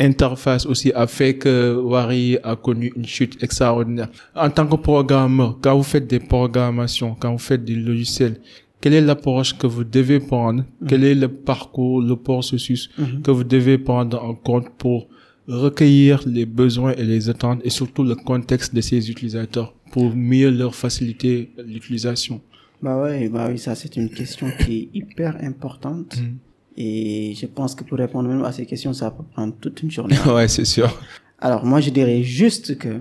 interface aussi a fait que Wari a connu une chute extraordinaire. En tant que programmeur, quand vous faites des programmations, quand vous faites des logiciels, quelle est l'approche que vous devez prendre? Quel est le parcours, le processus que vous devez prendre en compte pour recueillir les besoins et les attentes et surtout le contexte de ces utilisateurs pour mieux leur faciliter l'utilisation? Bah ouais, bah oui, ça c'est une question qui est hyper importante. Mm. Et je pense que pour répondre même à ces questions, ça peut prendre toute une journée. Ouais, c'est sûr. Alors moi je dirais juste que,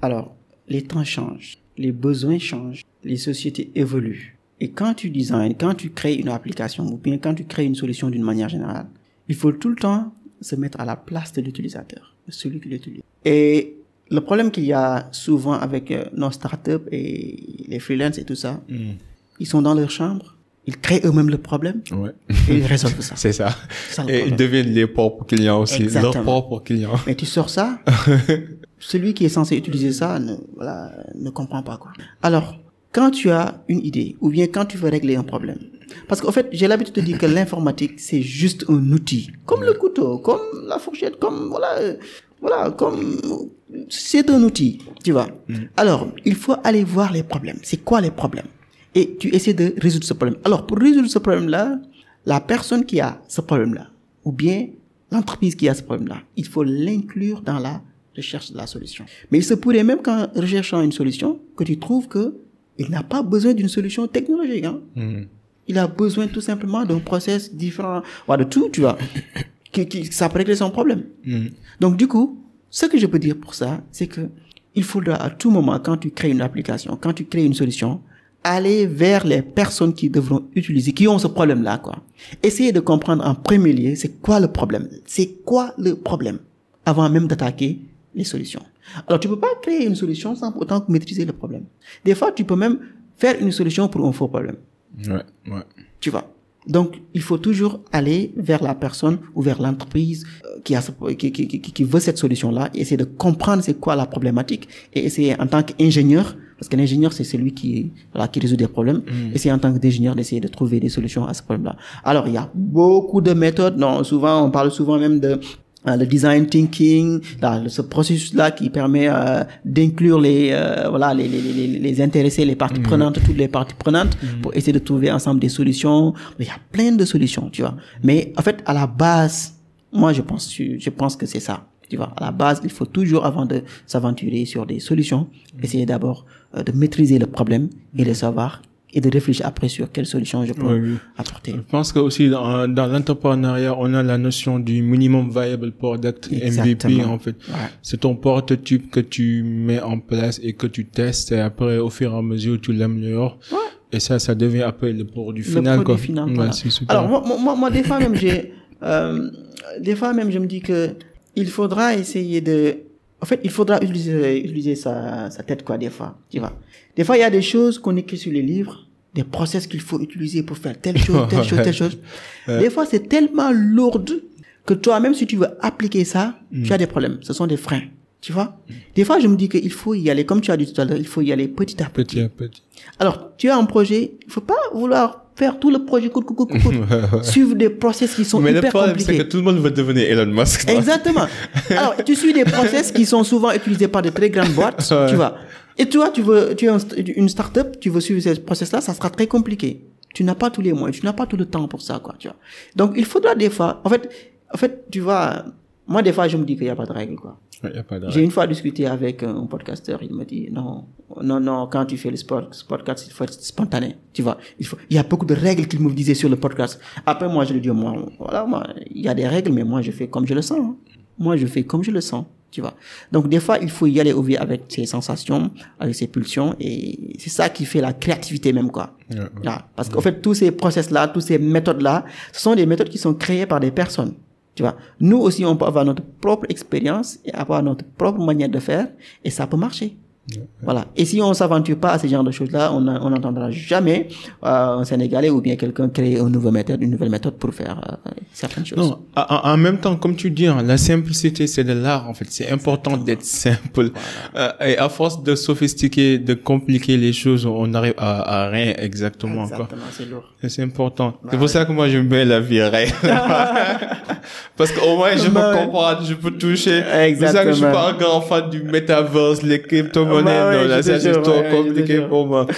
alors les temps changent, les besoins changent, les sociétés évoluent. Et quand tu designs, quand tu crées une application ou bien quand tu crées une solution d'une manière générale, il faut tout le temps se mettre à la place de l'utilisateur, de celui qui l'utilise. Et le problème qu'il y a souvent avec euh, nos startups et les freelances et tout ça, ils sont dans leur chambre, ils créent eux-mêmes le problème Ouais. et ils résolvent ça. C'est ça. Et ils deviennent les propres clients aussi, Exactement. leurs propres clients. Mais tu sors ça, celui qui est censé utiliser ça ne, voilà, ne comprend pas quoi. Alors, quand tu as une idée ou bien quand tu veux régler un problème, parce qu'en fait, j'ai l'habitude de dire que l'informatique c'est juste un outil, comme le couteau, comme la fourchette, comme voilà, voilà, comme c'est un outil, tu vois. Alors, il faut aller voir les problèmes. C'est quoi les problèmes? Et tu essaies de résoudre ce problème. Alors, pour résoudre ce problème-là, la personne qui a ce problème-là, ou bien l'entreprise qui a ce problème-là, il faut l'inclure dans la recherche de la solution. Mais il se pourrait même qu'en recherchant une solution, que tu trouves que il n'a pas besoin d'une solution technologique. Hein. Mhm. Il a besoin tout simplement d'un process différent, de tout, tu vois, qui, qui, ça peut régler son problème. Mhm. Donc du coup, ce que je peux dire pour ça, c'est que il faudra à tout moment, quand tu crées une application, quand tu crées une solution, aller vers les personnes qui devront utiliser, qui ont ce problème-là, quoi. Essayer de comprendre en premier lieu, c'est quoi le problème, c'est quoi le problème, avant même d'attaquer les solutions. Alors tu peux pas créer une solution sans autant maîtriser le problème. Des fois, tu peux même faire une solution pour un faux problème. Ouais, ouais. Tu vois? Donc, il faut toujours aller vers la personne ou vers l'entreprise euh, qui, a qui, qui, qui, veut cette solution-là, et essayer de comprendre c'est quoi la problématique, et essayer en tant qu'ingénieur, parce que l'ingénieur c'est celui qui, voilà, qui résout des problèmes, essayer en tant qu'ingénieur d'essayer de trouver des solutions à ce problème-là. Alors, il y a beaucoup de méthodes, non, souvent, on parle souvent même de le design thinking, là, ce processus-là qui permet euh, d'inclure les, euh, voilà, les, les, les, les intéressés, les parties prenantes, toutes les parties prenantes, pour essayer de trouver ensemble des solutions. Il y a plein de solutions, tu vois. Mais en fait, à la base, moi, je pense, je pense que c'est ça. Tu vois, à la base, il faut toujours, avant de s'aventurer sur des solutions, essayer d'abord euh, de maîtriser le problème et de savoir et de réfléchir après sur quelle solution je peux Oui, oui. apporter. Je pense que aussi dans, dans l'entrepreneuriat, on a la notion du minimum viable product MVP en fait. Ouais. C'est ton prototype que tu mets en place et que tu testes et après au fur et à mesure tu l'améliores. Et ça, ça devient après le produit Le final produit quoi. final, Ouais, voilà. super. Alors moi, moi- moi, moi, des fois même j'ai, euh, des fois même je me dis que il faudra essayer de, en fait, il faudra utiliser, utiliser sa, sa tête quoi des fois, tu vois. Des fois il y a des choses qu'on écrit sur les livres, des process qu'il faut utiliser pour faire telle chose, telle chose, telle chose. Des fois c'est tellement lourd que toi même si tu veux appliquer ça, tu as des problèmes. Ce sont des freins. Tu vois? Des fois, je me dis qu'il faut y aller, comme tu as dit tout à l'heure, il faut y aller petit à petit. petit à petit. Alors, tu as un projet, il faut pas vouloir faire tout le projet coûte, coûte, coûte. Suivre des process qui sont Mais le hyper problème, c'est compliqués. que tout le monde veut devenir Elon Musk. Exactement. Alors, tu suis des process qui sont souvent utilisés par de très grandes boîtes, tu vois. Et toi, tu veux, tu es une start-up, tu veux suivre ces process-là, ça sera très compliqué. Tu n'as pas tous les moyens, tu n'as pas tout le temps pour ça, quoi, tu vois. Donc, il faudra des fois, en fait, en fait, tu vois, moi, des fois, je me dis qu'il n'y a pas de règle, quoi. J'ai une fois discuté avec un podcasteur, il me dit non, non, non, quand tu fais le sport, ce podcast, il faut être spontané, tu vois. Il faut, il y a beaucoup de règles qu'il me disait sur le podcast. Après, moi, je lui dis, moi, voilà, moi, il y a des règles, mais moi, je fais comme je le sens. hein. Moi, je fais comme je le sens, tu vois. Donc, des fois, il faut y aller au vie avec ses sensations, avec ses pulsions, et c'est ça qui fait la créativité même, quoi. Ouais, ouais. Là, parce qu'en fait, tous ces process-là, toutes ces méthodes-là, ce sont des méthodes qui sont créées par des personnes. Tu vois, nous aussi, on peut avoir notre propre expérience et avoir notre propre manière de faire, et ça peut marcher. Voilà. Et si on s'aventure pas à ce genre de choses-là, on n'entendra jamais euh, un Sénégalais ou bien quelqu'un créer une nouvelle méthode, une nouvelle méthode pour faire euh, certaines choses. Non, en, même temps, comme tu dis, hein, la simplicité, c'est de l'art, en fait. C'est important d'être simple. Euh, et à force de sophistiquer, de compliquer les choses, on n'arrive à, à rien exactement. Exactement, c'est lourd. C'est important. c'est pour ça que moi, j'aime bien la vie. Parce qu'au moins, je peux Bah ouais. comprendre, je peux toucher. C'est pour ça que je suis Exactement. pas un grand fan du metaverse, les crypto-monnaies. Bah ouais, trop ouais, compliqué jure. pour moi.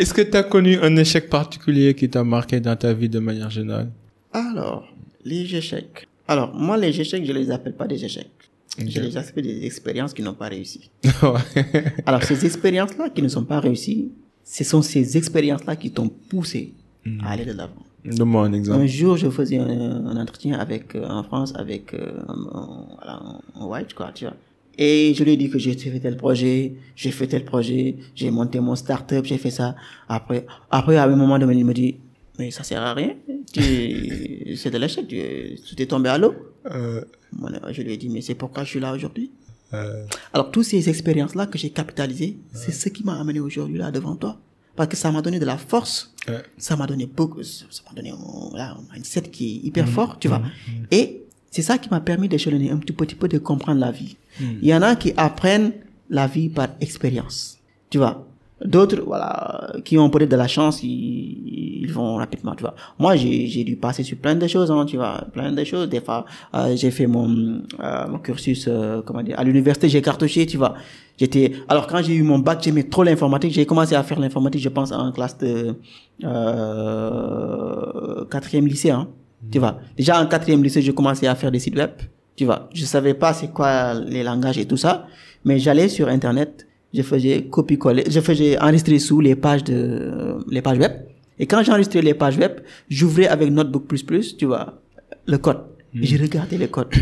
Est-ce que tu as connu un échec particulier qui t'a marqué dans ta vie de manière générale? Alors, les échecs. Alors, moi, les échecs, je les appelle pas des échecs. Je les appelle des expériences qui n'ont pas réussi. Alors, ces expériences-là qui ne sont pas réussies, ce sont ces expériences-là qui t'ont poussé à aller de l'avant. Donne-moi un exemple. Un jour, je faisais un, un entretien avec, euh, en France avec euh, un, un- voilà, un- un white, quoi, tu vois. Et je lui ai dit que j'ai fait tel projet, j'ai fait tel projet, j'ai monté mon start-up, j'ai fait ça. Après, après, à un moment donné, il me dit, mais ça sert à rien, tu- c'est de l'échec, tu, tu t'es tombé à l'eau. Euh, Je lui ai dit, mais c'est pourquoi je suis là aujourd'hui? euh, Alors, toutes ces expériences-là que j'ai capitalisées, c'est ce qui m'a amené aujourd'hui là devant toi. Parce que ça m'a donné de la force, ça m'a donné beaucoup, ça m'a donné un, voilà, un mindset qui est hyper fort, tu vois. Et c'est ça qui m'a permis d'échelonner un petit, petit peu de comprendre la vie. Il y en a qui apprennent la vie par expérience, tu vois. D'autres, voilà, qui ont peut-être de la chance, ils, ils vont rapidement, tu vois. Moi, j'ai, dû passer sur plein de choses, hein, tu vois, plein de choses. Des fois, euh, j'ai fait mon, euh, mon cursus, euh, comment dire, à l'université, j'ai cartouché, tu vois. J'étais, alors quand j'ai eu mon bac, j'aimais trop l'informatique. J'ai commencé à faire l'informatique, je pense, en classe de quatrième lycée, hein, tu vois. Déjà en quatrième lycée, j'ai commencé à faire des sites web, tu vois. Je savais pas c'est quoi les langages et tout ça, mais j'allais sur internet, je faisais copier-coller, je faisais enregistrer sous les pages de les pages web. Et quand j'enregistrais les pages web, j'ouvrais avec Notebook++, tu vois, le code. Et je regardais les codes.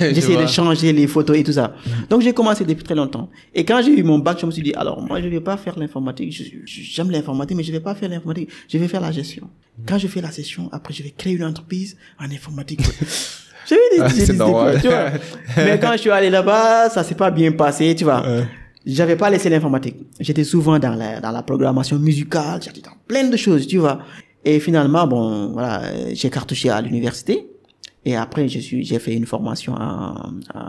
J'essayais de changer les photos et tout ça. Donc j'ai commencé depuis très longtemps. Et quand j'ai eu mon bac, je me suis dit, alors moi je vais pas faire l'informatique. J'aime l'informatique, mais je vais pas faire l'informatique. Je vais faire la gestion. Quand je fais la gestion, après je vais créer une entreprise en informatique. J'ai eu des, Ah, j'ai c'est des- normal. tu vois. Mais quand je suis allé là-bas, ça s'est pas bien passé, tu vois. Ouais. J'avais pas laissé l'informatique. J'étais souvent dans la, dans la programmation musicale, j'étais dans plein de choses, tu vois. Et finalement, bon, voilà, euh, j'ai cartouché à l'université. Et après, je suis, j'ai fait une formation en, en,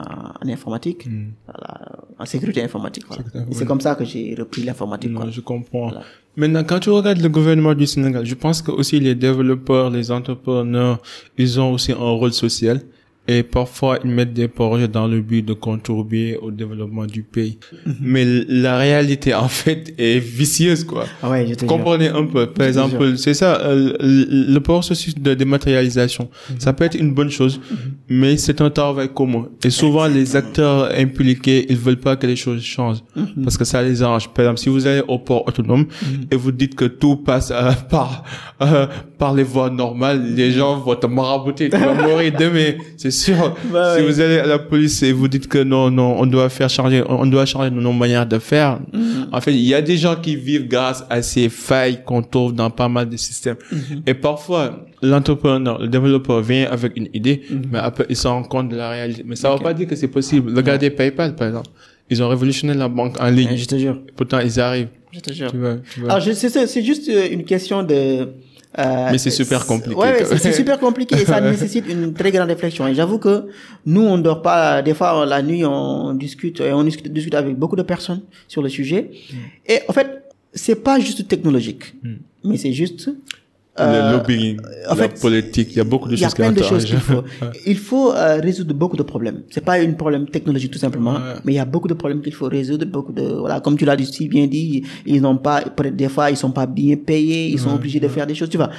en informatique, voilà, en sécurité informatique. Voilà. C'est comme ça que j'ai repris l'informatique. je comprends. Voilà. Maintenant, quand tu regardes le gouvernement du Sénégal, je pense que aussi les développeurs, les entrepreneurs, ils ont aussi un rôle social. Et parfois ils mettent des projets dans le but de contribuer au développement du pays. Mhm. Mais la réalité en fait est vicieuse quoi. Ah ouais, je te jure. Comprenez un peu? Par Je exemple, c'est ça, euh, le le processus de dématérialisation. Mhm. Ça peut être une bonne chose, mais c'est un travail commun. Et souvent, les acteurs impliqués, ils veulent pas que les choses changent Mhm. parce que ça les arrange. Par exemple, si vous allez au port autonome et vous dites que tout passe euh, par euh, par les voies normales, les gens vont te marabouter, tu vas mourir demain, c'est sûr. Bah si vous allez à la police et vous dites que non, non, on doit faire changer, on doit changer nos manières de faire. Mhm. En fait, il y a des gens qui vivent grâce à ces failles qu'on trouve dans pas mal de systèmes. Mhm. Et parfois, l'entrepreneur, le développeur vient avec une idée, Mhm. mais après, il se rend compte de la réalité. Mais ça ne veut pas dire que c'est possible. Regardez PayPal, par exemple. Ils ont révolutionné la banque en Ouais, ligne. Je te jure. Pourtant, ils arrivent. Je te jure. Tu vois, tu vois. Alors, c'est juste euh, une question de. Euh, Mais c'est super compliqué, Ouais, c'est super compliqué et ça nécessite une très grande réflexion. Et j'avoue que nous, on dort pas. Des fois, la nuit, on discute et on discute, discute avec beaucoup de personnes sur le sujet. Et en fait, c'est pas juste technologique, mais c'est juste. Le euh, lobbying, en la fait, politique, il y a beaucoup de il y a choses plein de qu'il faut. Il faut euh, résoudre beaucoup de problèmes. C'est pas un problème technologique tout simplement, Ouais. mais il y a beaucoup de problèmes qu'il faut résoudre. Beaucoup de voilà, comme tu l'as dit si bien dit, ils n'ont pas des fois ils sont pas bien payés, ils sont obligés de faire des choses, tu vois.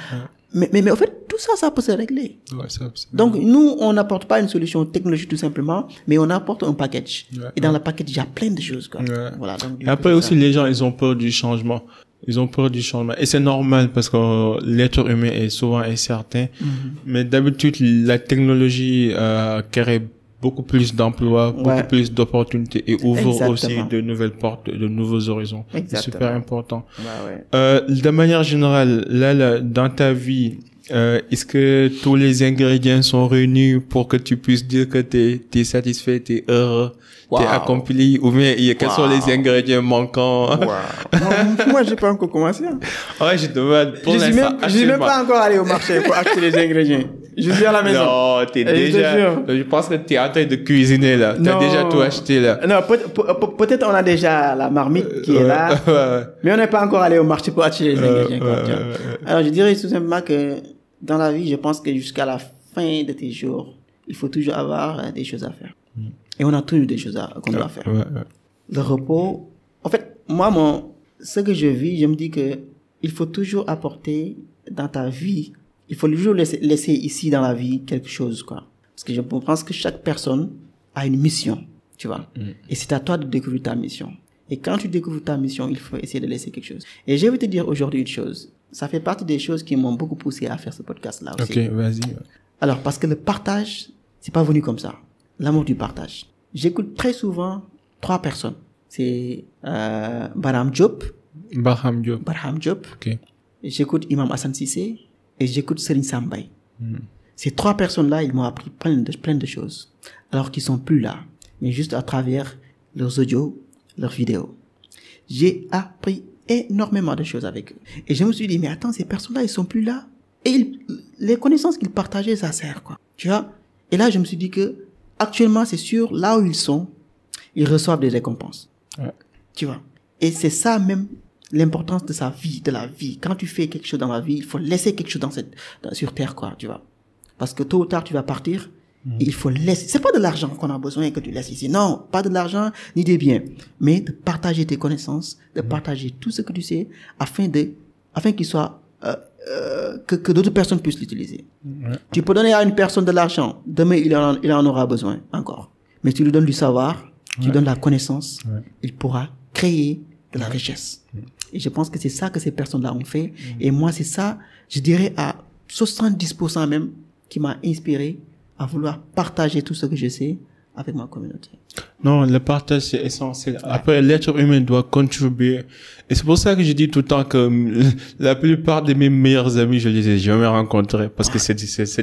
Mais, mais mais en fait tout ça ça peut se régler. Ouais, ça, ça- Donc nous on n'apporte pas une solution technologique tout simplement, mais on apporte un package. Ouais. Et dans le package il y a plein de choses quoi. Voilà. Donc, Et après aussi, ça. les gens, ils ont peur du changement. Ils ont peur du changement. Et c'est normal parce que euh, l'être humain est souvent incertain. Mhm. Mais d'habitude, la technologie euh, crée beaucoup plus d'emplois, beaucoup plus d'opportunités et ouvre Exactement. aussi de nouvelles portes, de nouveaux horizons. C'est super important. Ouais. Euh, de manière générale, là, là dans ta vie, euh, est-ce que tous les ingrédients sont réunis pour que tu puisses dire que tu es, satisfait, tu es heureux, tu es Wow. accompli ou bien quels sont les ingrédients manquants? Non, moi j'ai pas encore commencé. hein. Ouais, je demande pour je suis même, je suis même pas encore allé au marché pour acheter les ingrédients. Je suis à la maison. Non, t'es je déjà. Je pense que t'es en train de cuisiner là. T'as déjà tout acheté là. Non, peut- peut- peut- peut-être on a déjà la marmite qui est là, mais on n'est pas encore allé au marché pour acheter les ingrédients. Alors je dirais tout simplement que dans la vie, je pense que jusqu'à la fin de tes jours, il faut toujours avoir euh, des choses à faire. Et on a toujours des choses qu'on doit faire. Ouais, ouais. Le repos, en fait, moi, mon, ce que je vis, je me dis que il faut toujours apporter dans ta vie, il faut toujours laisser, laisser ici dans la vie quelque chose, quoi. Parce que je pense que chaque personne a une mission, tu vois. Et c'est à toi de découvrir ta mission. Et quand tu découvres ta mission, il faut essayer de laisser quelque chose. Et je vais te dire aujourd'hui une chose. Ça fait partie des choses qui m'ont beaucoup poussé à faire ce podcast-là aussi. Ok, vas-y. Alors, parce que le partage, c'est pas venu comme ça. L'amour du partage. J'écoute très souvent trois personnes. C'est euh, Barham Diop, Baham Diop. Barham Diop. J'écoute Imam Hassan Sissé et j'écoute Serine Sambay. Hmm. Ces trois personnes-là, ils m'ont appris plein de, plein de choses. Alors qu'ils sont plus là. Mais juste à travers leurs audios, leurs vidéos. J'ai appris énormément de choses avec eux. Et je me suis dit, mais attends, ces personnes-là, ils sont plus là. Et ils- les connaissances qu'ils partageaient, ça sert, quoi. Tu vois? Et là, je me suis dit que, actuellement, c'est sûr, là où ils sont, ils reçoivent des récompenses. Ouais. Tu vois? Et c'est ça même l'importance de sa vie, de la vie. Quand tu fais quelque chose dans la vie, il faut laisser quelque chose dans cette, dans- sur terre, quoi, tu vois. Parce que tôt ou tard, tu vas partir. Et il faut laisser. C'est pas de l'argent qu'on a besoin que tu laisses ici. Non, pas de l'argent ni des biens, mais de partager tes connaissances, de partager tout ce que tu sais, afin de, afin qu'il soit euh, euh, que, que d'autres personnes puissent l'utiliser. Ouais. Tu peux donner à une personne de l'argent, demain il en, il en aura besoin encore. Mais tu lui donnes du savoir, tu lui donnes la connaissance, Ouais. il pourra créer de la richesse. Et je pense que c'est ça que ces personnes-là ont fait. Et moi, c'est ça, je dirais à 70% même, qui m'a inspiré à vouloir partager tout ce que je sais avec ma communauté. Non, le partage, c'est essentiel. Après, l'être humain doit contribuer. Et c'est pour ça que je dis tout le temps que la plupart de mes meilleurs amis, je les ai jamais rencontrés parce que c'est,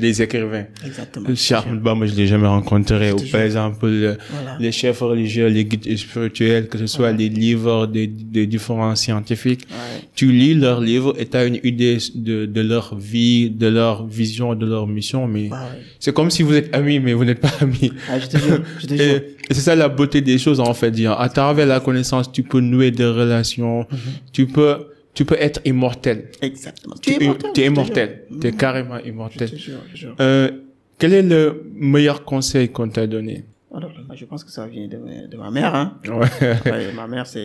des écrivains. Exactement. Charles Bamba, je l'ai jamais rencontré. Ou par exemple, le- Voilà. les chefs religieux, les guides spirituels, que ce soit les livres des, des différents scientifiques. Ouais. Tu lis leurs livres et tu as une idée de, de leur vie, de leur vision, de leur mission, mais Ah ouais. c'est comme si vous êtes amis, mais vous n'êtes pas amis. Ah, je te jure, je te jure. Et, c'est ça la beauté des choses en fait. dire, À travers la connaissance, tu peux nouer des relations, tu peux, tu peux être immortel. Exactement. Tu Tu es immortel. Tu es immortel. Tu es carrément immortel. Je te jure, je te jure. Euh, Quel est le meilleur conseil qu'on t'a donné? Alors, bah, je pense que ça vient de, ma- de ma mère. Hein. Ouais. Ouais, ma mère, c'est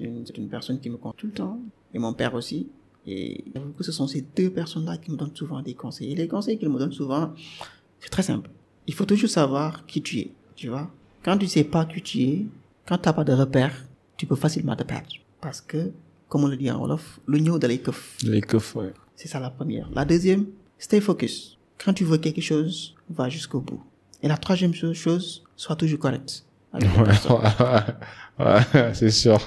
une, une personne qui me compte tout le temps. Et mon père aussi. Et ce sont ces deux personnes-là qui me donnent souvent des conseils. Et les conseils qu'ils me donnent souvent, c'est très simple. Il faut toujours savoir qui tu es. Tu vois Quand tu sais pas qui tu es, quand tu n'as pas de repère, tu peux facilement te perdre. Parce que, comme on le dit en Wolof, l'union de l'écouf. Coffres, ouais. C'est ça la première. La deuxième, stay focus. Quand tu veux quelque chose, va jusqu'au bout. Et la troisième chose, sois toujours correct. avec Ouais, ouais, ouais, c'est sûr.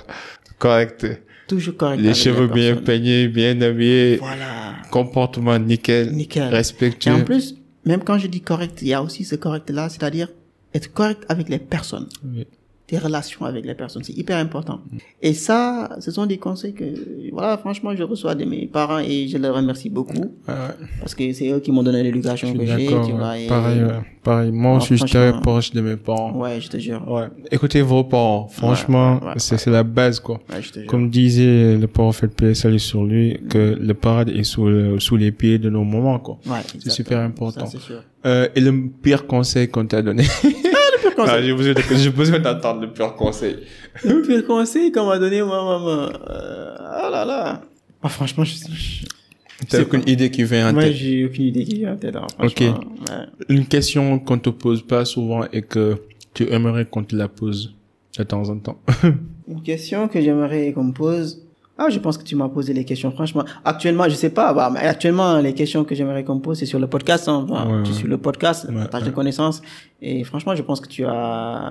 Correct. Toujours correct. Les cheveux bien peignés, bien habillés, Voilà. comportement nickel, Nickel. Et respectueux. en plus, même quand je dis correct, il y a aussi ce correct-là, c'est-à-dire être correct avec les personnes. Tes relations avec les personnes, c'est hyper important. Et ça, ce sont des conseils que, voilà, franchement, je reçois de mes parents et je les remercie beaucoup Ouais, ouais. parce que c'est eux qui m'ont donné l'éducation que j'ai, tu ouais. vois. et- Pareil, ouais. pareil. Moi aussi, je suis très proche de mes parents. Ouais, je te jure. Ouais. Écoutez vos parents. Franchement, c'est c'est la base, quoi. Ouais, je te jure. Comme disait le prophète paix salut sur lui, que le paradis est sous, le- sous les pieds de nos moments, quoi. Ouais, C'est super important. Ça, sûr. Euh, et le pire conseil qu'on t'a donné Conseil. Ah, J'ai besoin de- j'ai besoin d'entendre le pire conseil. Le pire conseil qu'on m'a donné, moi, maman. Euh, ah là là. Ah, franchement, je suis. T'as aucune idée qui vient en Moi, tête j'ai aucune idée qui vient en tête. hein, Ok. Ouais. Une question qu'on te pose pas souvent et que tu aimerais qu'on te la pose de temps en temps. Une question que j'aimerais qu'on me pose. Ah, je pense que tu m'as posé les questions, franchement. Actuellement, je sais pas, bah, mais actuellement, les questions que j'aimerais qu'on pose, c'est sur le podcast, hein. Bah, Ouais, tu ouais. suis le podcast, le Ouais, partage de connaissances. Et franchement, je pense que tu as,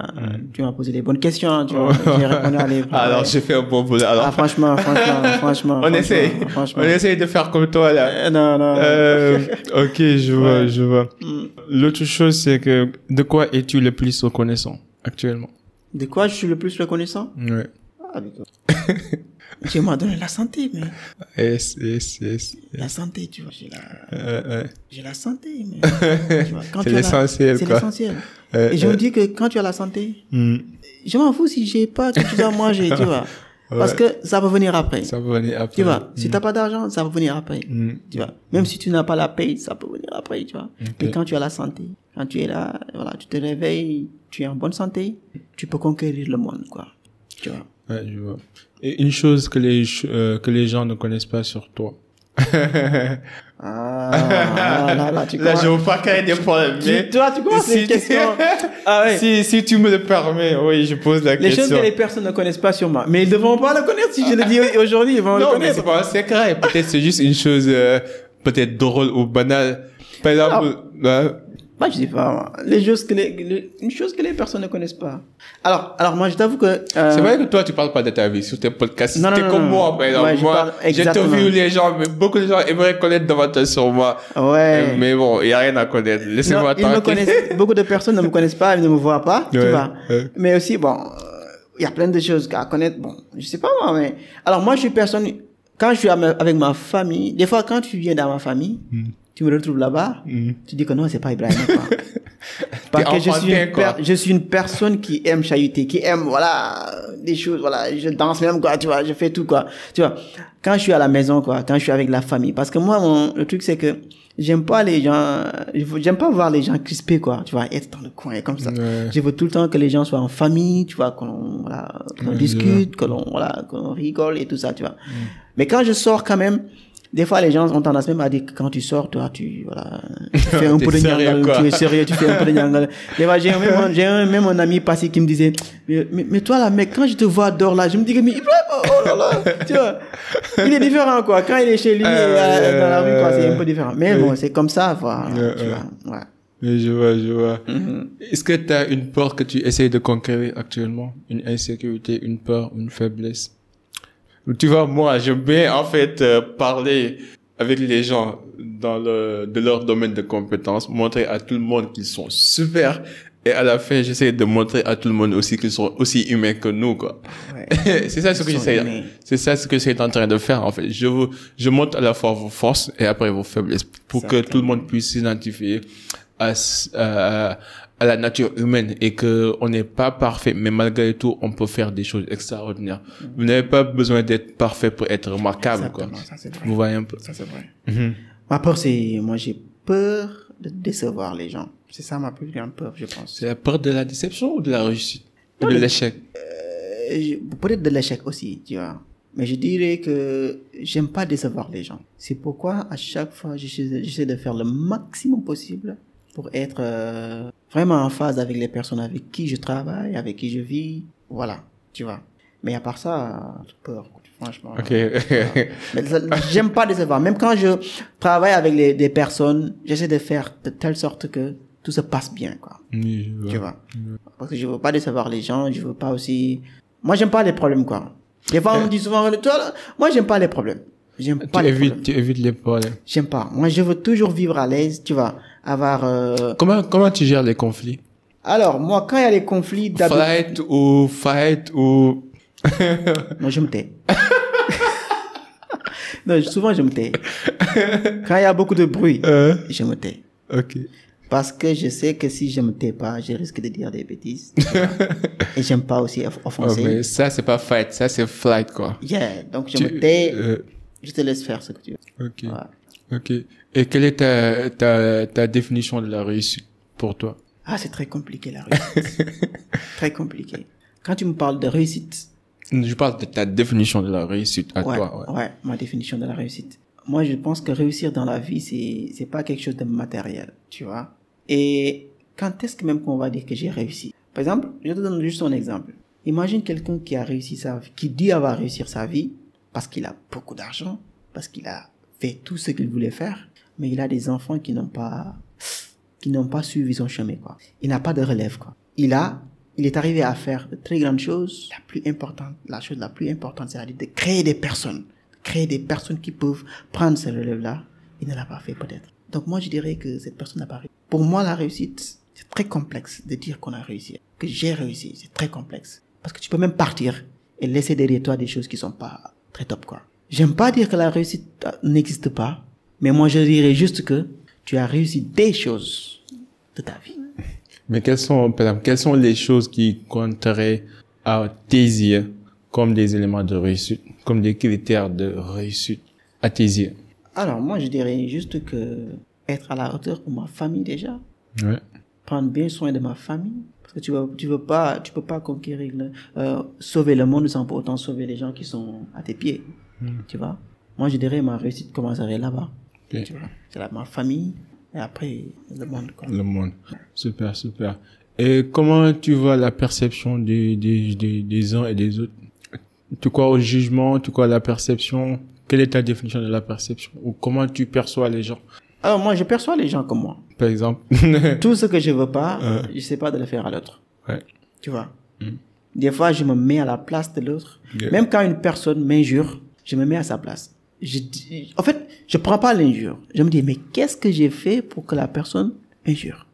tu m'as posé les bonnes questions, hein, tu vois. J'ai répondu à les, Alors, j'ai fait un bon boulot. Alors, Ah, franchement, franchement, franchement. on essaye. Franchement. On essaye de faire comme toi, là. Euh, non, non. Euh, ok, je vois, je vois. Mm. L'autre chose, c'est que de quoi es-tu le plus reconnaissant actuellement? De quoi je suis le plus reconnaissant? Ouais. Ah. Dieu m'a donné la santé, mais S, S, S. la santé, tu vois, j'ai la, Euh, euh, j'ai la santé, mais tu C'est tu l'essentiel, C'est l'essentiel. euh, Et je euh, me dis que quand tu as la santé, hmm, je m'en fous si j'ai pas quelque chose à manger, tu vois. Parce que ça va venir après. Ça va venir après. Tu vois, si t'as pas d'argent, ça va venir après. Hmm. Tu vois, même si tu n'as pas la paye, ça peut venir après, tu vois. Mais quand tu as la santé, quand tu es là, voilà, tu te réveilles, tu es en bonne santé, tu peux conquérir le monde, quoi. Tu vois. Ouais, je vois. Et une chose que les, euh, que les gens ne connaissent pas sur toi. Ah, ah, là, là, tu Là, pas créer des problèmes. Tu- mais toi, tu commences si- les questions. Ah ouais. si, si tu me le permets, oui, je pose la Les choses question. que les personnes ne connaissent pas sur moi. Mais ils ne devront pas le connaître si je le dis aujourd'hui, ils vont le Non, mais connaître. c'est pas un secret. Peut-être c'est juste une chose, euh, peut-être drôle ou banale. Par exemple, euh, Bah, je sais pas, moi. Les choses que les, les- une chose que les personnes ne connaissent pas. Alors, alors moi, je t'avoue que, euh, c'est vrai que toi, tu parles pas de ta vie sur tes podcasts. Non, non, T'es non, comme non. moi, par exemple. Ouais, moi, j'ai interviewé les gens, mais beaucoup de gens aimeraient connaître davantage sur moi. ouais. Mais bon, il y a rien à connaître. Laissez-moi tranquille. beaucoup de personnes ne me connaissent pas, ils ne me voient pas, tu vois. ouais. Mais aussi, bon, euh, il y a plein de choses à connaître. Bon, je sais pas moi, mais, alors moi, je suis personne, quand je suis avec ma famille, des fois, quand tu viens dans ma famille, tu me retrouves là-bas, Mm. tu dis que non, c'est pas Ibrahim, quoi. Parce que je suis, une quoi. je suis une personne qui aime chahuter, qui aime, voilà, des choses, voilà, je danse même, quoi, tu vois, je fais tout, quoi. Tu vois, quand je suis à la maison, quoi, quand je suis avec la famille, parce que moi, mon, le truc, c'est que j'aime pas les gens, j'aime pas voir les gens crispés, quoi, tu vois, être dans le coin, et comme ça. Ouais. Je veux tout le temps que les gens soient en famille, tu vois, qu'on voilà, qu'on Ouais, discute, que l'on voilà, qu'on rigole et tout ça, tu vois. Mm. Mais quand je sors quand même, des fois les gens ont tendance même à dire que quand tu sors, toi, tu voilà, tu fais un peu de nyangal, tu es sérieux, tu fais un peu de nyangal. Des fois j'ai même un- j'ai même un ami passé qui me disait mais, mais, mais toi là mec, quand je te vois dehors là, je me dis que mais oh, oh là là, tu vois. Il est différent quoi. Quand il est chez lui Euh, euh, dans la rue quoi, c'est un peu différent. Mais oui. bon, c'est comme ça, voilà, Ouais, tu vois. Ouais. Oui, je vois, je vois. Mhm. Est-ce que tu as une peur que tu essayes de conquérir actuellement? Une insécurité, une peur, une faiblesse? Tu vois, moi, j'aime bien, en fait, euh, parler avec les gens dans le, de leur domaine de compétences, montrer à tout le monde qu'ils sont super. Et à la fin, j'essaie de montrer à tout le monde aussi qu'ils sont aussi humains que nous, quoi. Ouais. c'est ça ce que j'essaie. C'est ça ce que j'essaie en train de faire, en fait. Je vous, je montre à la fois vos forces et après vos faiblesses pour que tout le monde puisse s'identifier à, à, à la nature humaine et que on n'est pas parfait, mais malgré tout, on peut faire des choses extraordinaires. Vous n'avez pas besoin d'être parfait pour être remarquable, quoi. Ça vrai. Vous voyez un peu? Ça c'est vrai. Mhm. Ma peur, c'est, moi, j'ai peur de décevoir les gens. C'est ça ma plus grande peur, je pense. C'est la peur de la déception ou de la réussite? Ou Non, de l'échec? Euh, Peut-être de l'échec aussi, tu vois. Mais je dirais que j'aime pas décevoir les gens. C'est pourquoi à chaque fois, j'essaie j'essaie de faire le maximum possible pour être euh, vraiment en phase avec les personnes avec qui je travaille, avec qui je vis. Voilà, tu vois. Mais à part ça, peur, franchement. Ok. J'aime pas décevoir. Même quand je travaille avec les, des personnes, j'essaie de faire de telle sorte que tout se passe bien, quoi. Oui, je vois. Tu vois. Parce que je veux pas décevoir les gens, je veux pas aussi... Moi, j'aime pas les problèmes, quoi. Des fois, on me dit souvent, toi, là, moi, j'aime pas les problèmes. J'aime pas Tu les évites, problèmes. tu évites les problèmes. J'aime pas. Moi, je veux toujours vivre à l'aise, tu vois. Avoir... euh, Comment, comment tu gères les conflits? Alors, moi, quand il y a les conflits. Fight ou fight ou... Non, je me tais. non, souvent, je me tais. Quand il y a beaucoup de bruit, Euh, je me tais. ok. Parce que je sais que si je me tais pas, je risque de dire des bêtises. Et j'aime pas aussi Oh, offenser. mais ça, c'est pas fight, ça, c'est flight, quoi. Yeah, donc je Tu- me tais, euh, je te laisse faire ce que tu veux. ok. Ok. Et quelle est ta, ta, ta définition de la réussite pour toi? Ah, c'est très compliqué la réussite. très compliqué. Quand tu me parles de réussite, Je parle de ta définition de la réussite à ouais, toi. Ouais. ouais, ma définition de la réussite. Moi, je pense que réussir dans la vie, c'est c'est pas quelque chose de matériel, tu vois. Et quand est-ce que même qu'on va dire que j'ai réussi? Par exemple, je te donne juste un exemple. Imagine quelqu'un qui a réussi sa vie, qui dit avoir réussi sa vie parce qu'il a beaucoup d'argent, parce qu'il a fait tout ce qu'il voulait faire, mais il a des enfants qui n'ont pas qui n'ont pas suivi son chemin quoi. Il n'a pas de relève quoi. Il a il est arrivé à faire de très grandes choses. La plus importante, la chose la plus importante, c'est-à-dire de créer des personnes, créer des personnes qui peuvent prendre ce relève-là. Il ne l'a pas fait peut-être. Donc moi je dirais que cette personne n'a pas réussi. Pour moi la réussite, c'est très complexe de dire qu'on a réussi, que j'ai réussi. C'est très complexe parce que tu peux même partir et laisser derrière toi des choses qui sont pas très top quoi. J'aime pas dire que la réussite euh, n'existe pas, mais moi je dirais juste que tu as réussi des choses de ta vie. Mais quelles sont, par exemple, quelles sont les choses qui compteraient à tes yeux comme des éléments de réussite, comme des critères de réussite à tes yeux? Alors moi je dirais juste que être à la hauteur pour ma famille déjà, Ouais. prendre bien soin de ma famille parce que tu veux tu veux pas tu peux pas conquérir le, euh, sauver le monde sans pour autant sauver les gens qui sont à tes pieds tu vois? Moi je dirais ma réussite commencerait là-bas Ok. tu vois? C'est là ma famille et après le monde quoi Le monde. Super, super. Et comment tu vois la perception des, des, des, des uns et des autres? Tu crois au jugement? Tu crois à la perception? Quelle est ta définition de la perception? Ou comment tu perçois les gens? Alors moi je perçois les gens comme moi Par exemple. tout ce que je veux pas Ouais. je sais pas de le faire à l'autre ouais. tu vois? Mm. des fois je me mets à la place de l'autre Yeah. même quand une personne m'injure je me mets à sa place je dis- en fait je prends pas l'injure je me dis mais qu'est-ce que j'ai fait pour que la personne m'injure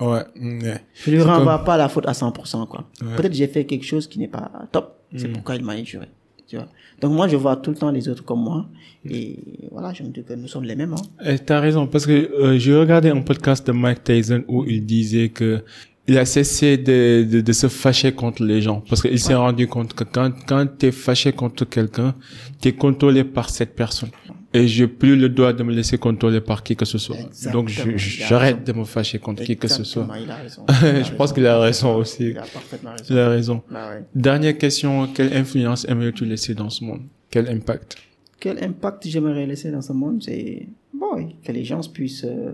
Ouais. ouais. je lui renvoie pas la faute à 100% quoi Ouais. peut-être j'ai fait quelque chose qui n'est pas top c'est Mm. pourquoi il m'a injuré tu vois donc moi je vois tout le temps les autres comme moi et voilà je me dis que nous sommes les mêmes hein. Eh, T'as raison, parce que euh, j'ai regardé un podcast de Mike Tyson où il disait que il a cessé de, de, de se fâcher contre les gens. Parce qu'il s'est rendu compte que quand, quand t'es fâché contre quelqu'un, t'es contrôlé par cette personne. Et j'ai plus le droit de me laisser contrôler par qui que ce soit. Exactement, Donc j'arrête de me fâcher contre qui que ce soit. Exactement, il a raison. Je pense qu'il a raison aussi. il a parfaitement raison Il a raison. Bah ouais. Dernière question, quelle influence aimerais-tu laisser dans ce monde? Quel impact? Quel impact j'aimerais laisser dans ce monde, c'est bon, que les gens puissent, euh,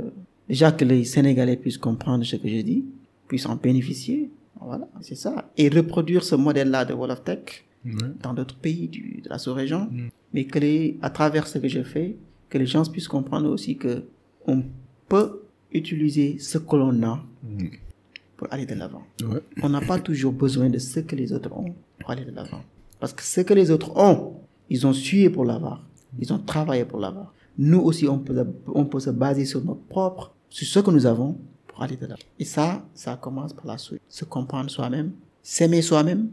déjà que les Sénégalais puissent comprendre ce que je dis, puissent en bénéficier. Voilà, c'est ça. Et reproduire ce modèle-là de Wall of Tech Ouais. dans d'autres pays du, de la sous-région. Mm. Mais que les, à travers ce que je fais, que les gens puissent comprendre aussi que on peut utiliser ce que l'on a Mm. pour aller de l'avant. Ouais. On n'a pas toujours besoin de ce que les autres ont pour aller de l'avant. Parce que ce que les autres ont, ils ont sué pour l'avoir. Ils ont travaillé pour l'avoir. Nous aussi, on peut, on peut se baser sur notre propre, sur ce que nous avons Et ça, ça commence par la suite. Se comprendre soi-même, s'aimer soi-même,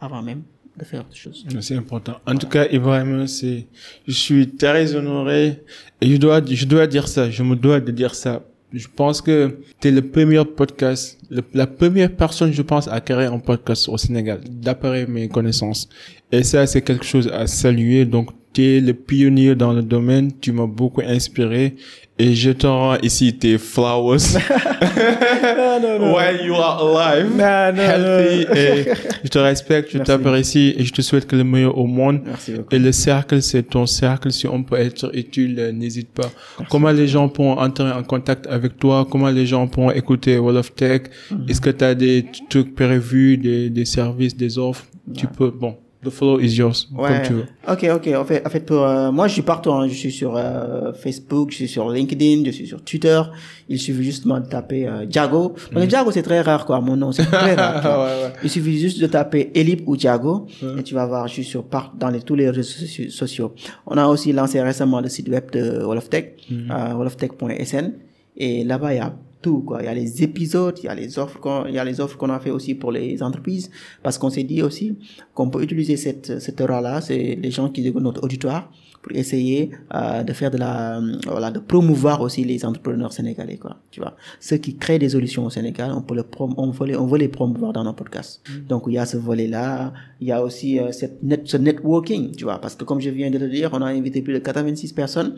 avant même de faire autre chose. C'est important. En tout cas, Ibrahim, je suis très honoré et je dois, je dois dire ça, je me dois de dire ça. Je pense que t'es le premier podcast, la première personne, je pense, à créer un podcast au Sénégal, d'après mes connaissances. Et ça, c'est quelque chose à saluer. Donc, tu es le pionnier dans le domaine, tu m'as beaucoup inspiré et je te rends ici tes flowers. non, non, non. While you are alive, Non, non, healthy non. et je te respecte, je t'apprécie et je te souhaite que le meilleur au monde. Merci beaucoup. Et le cercle, c'est ton cercle. Si on peut être utile, euh, n'hésite pas. Comment les gens pourront entrer en contact avec toi? Comment les gens pourront écouter Wall of Tech? Mhm. Est-ce que tu as des trucs prévus, des, des services, des offres? Tu peux, bon, the floor is yours, comme Ouais. tu veux. Ok, ok. En fait, en fait pour, euh, moi, je suis partout. hein. Je suis sur euh, Facebook, je suis sur LinkedIn, je suis sur Twitter. Il suffit justement de taper euh, Jago. Mais Jago, c'est très rare, quoi. Mon nom, c'est très rare. Ouais, ouais. Il suffit juste de taper Elip ou Jago et tu vas voir juste sur part dans les, tous les réseaux soci- sociaux. On a aussi lancé récemment le site web de Wall of Tech, euh, walloftech.sn et là-bas il y a tout quoi. Il y a les épisodes, il y a les offres qu'on, il y a les offres qu'on a fait aussi pour les entreprises parce qu'on s'est dit aussi qu'on peut utiliser cette cette heure-là, c'est les gens qui écoutent notre auditoire pour essayer euh, de faire de la euh, voilà de promouvoir aussi les entrepreneurs sénégalais quoi tu vois. Ceux qui créent des solutions au Sénégal on peut le prom on veut les, on veut les promouvoir dans nos podcasts. Donc il y a ce volet là il y a aussi euh, cette net ce networking tu vois parce que comme je viens de le dire on a invité plus de 86 personnes.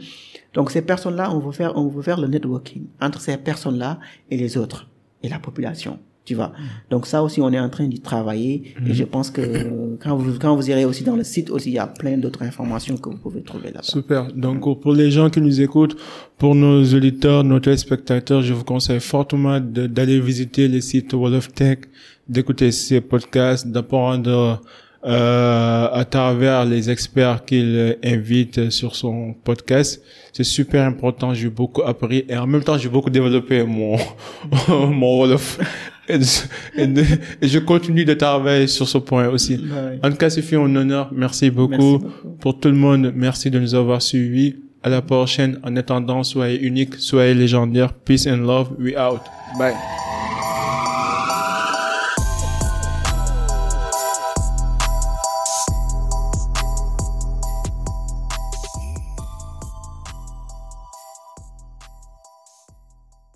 Donc ces personnes là on veut faire on veut faire le networking entre ces personnes là et les autres et la population tu vois. Donc ça aussi, on est en train d'y travailler et je pense que euh, quand vous, quand vous irez aussi dans le site aussi, il y a plein d'autres informations que vous pouvez trouver là-bas. Super. Donc, pour les gens qui nous écoutent, pour nos auditeurs, nos téléspectateurs, je vous conseille fortement d'aller visiter le site Wall of Tech, d'écouter ces podcasts, d'apprendre euh, à travers les experts qu'il invite sur son podcast. C'est super important. J'ai beaucoup appris et en même temps, j'ai beaucoup développé mon mon Wall of et, et- et je continue de travailler sur ce point aussi. Ouais. En tout cas, c'est fait un honneur. Merci beaucoup. Merci beaucoup. Pour tout le monde, merci de nous avoir suivis. À la prochaine. En attendant, soyez unique, soyez légendaire. Peace and love. We out. Bye.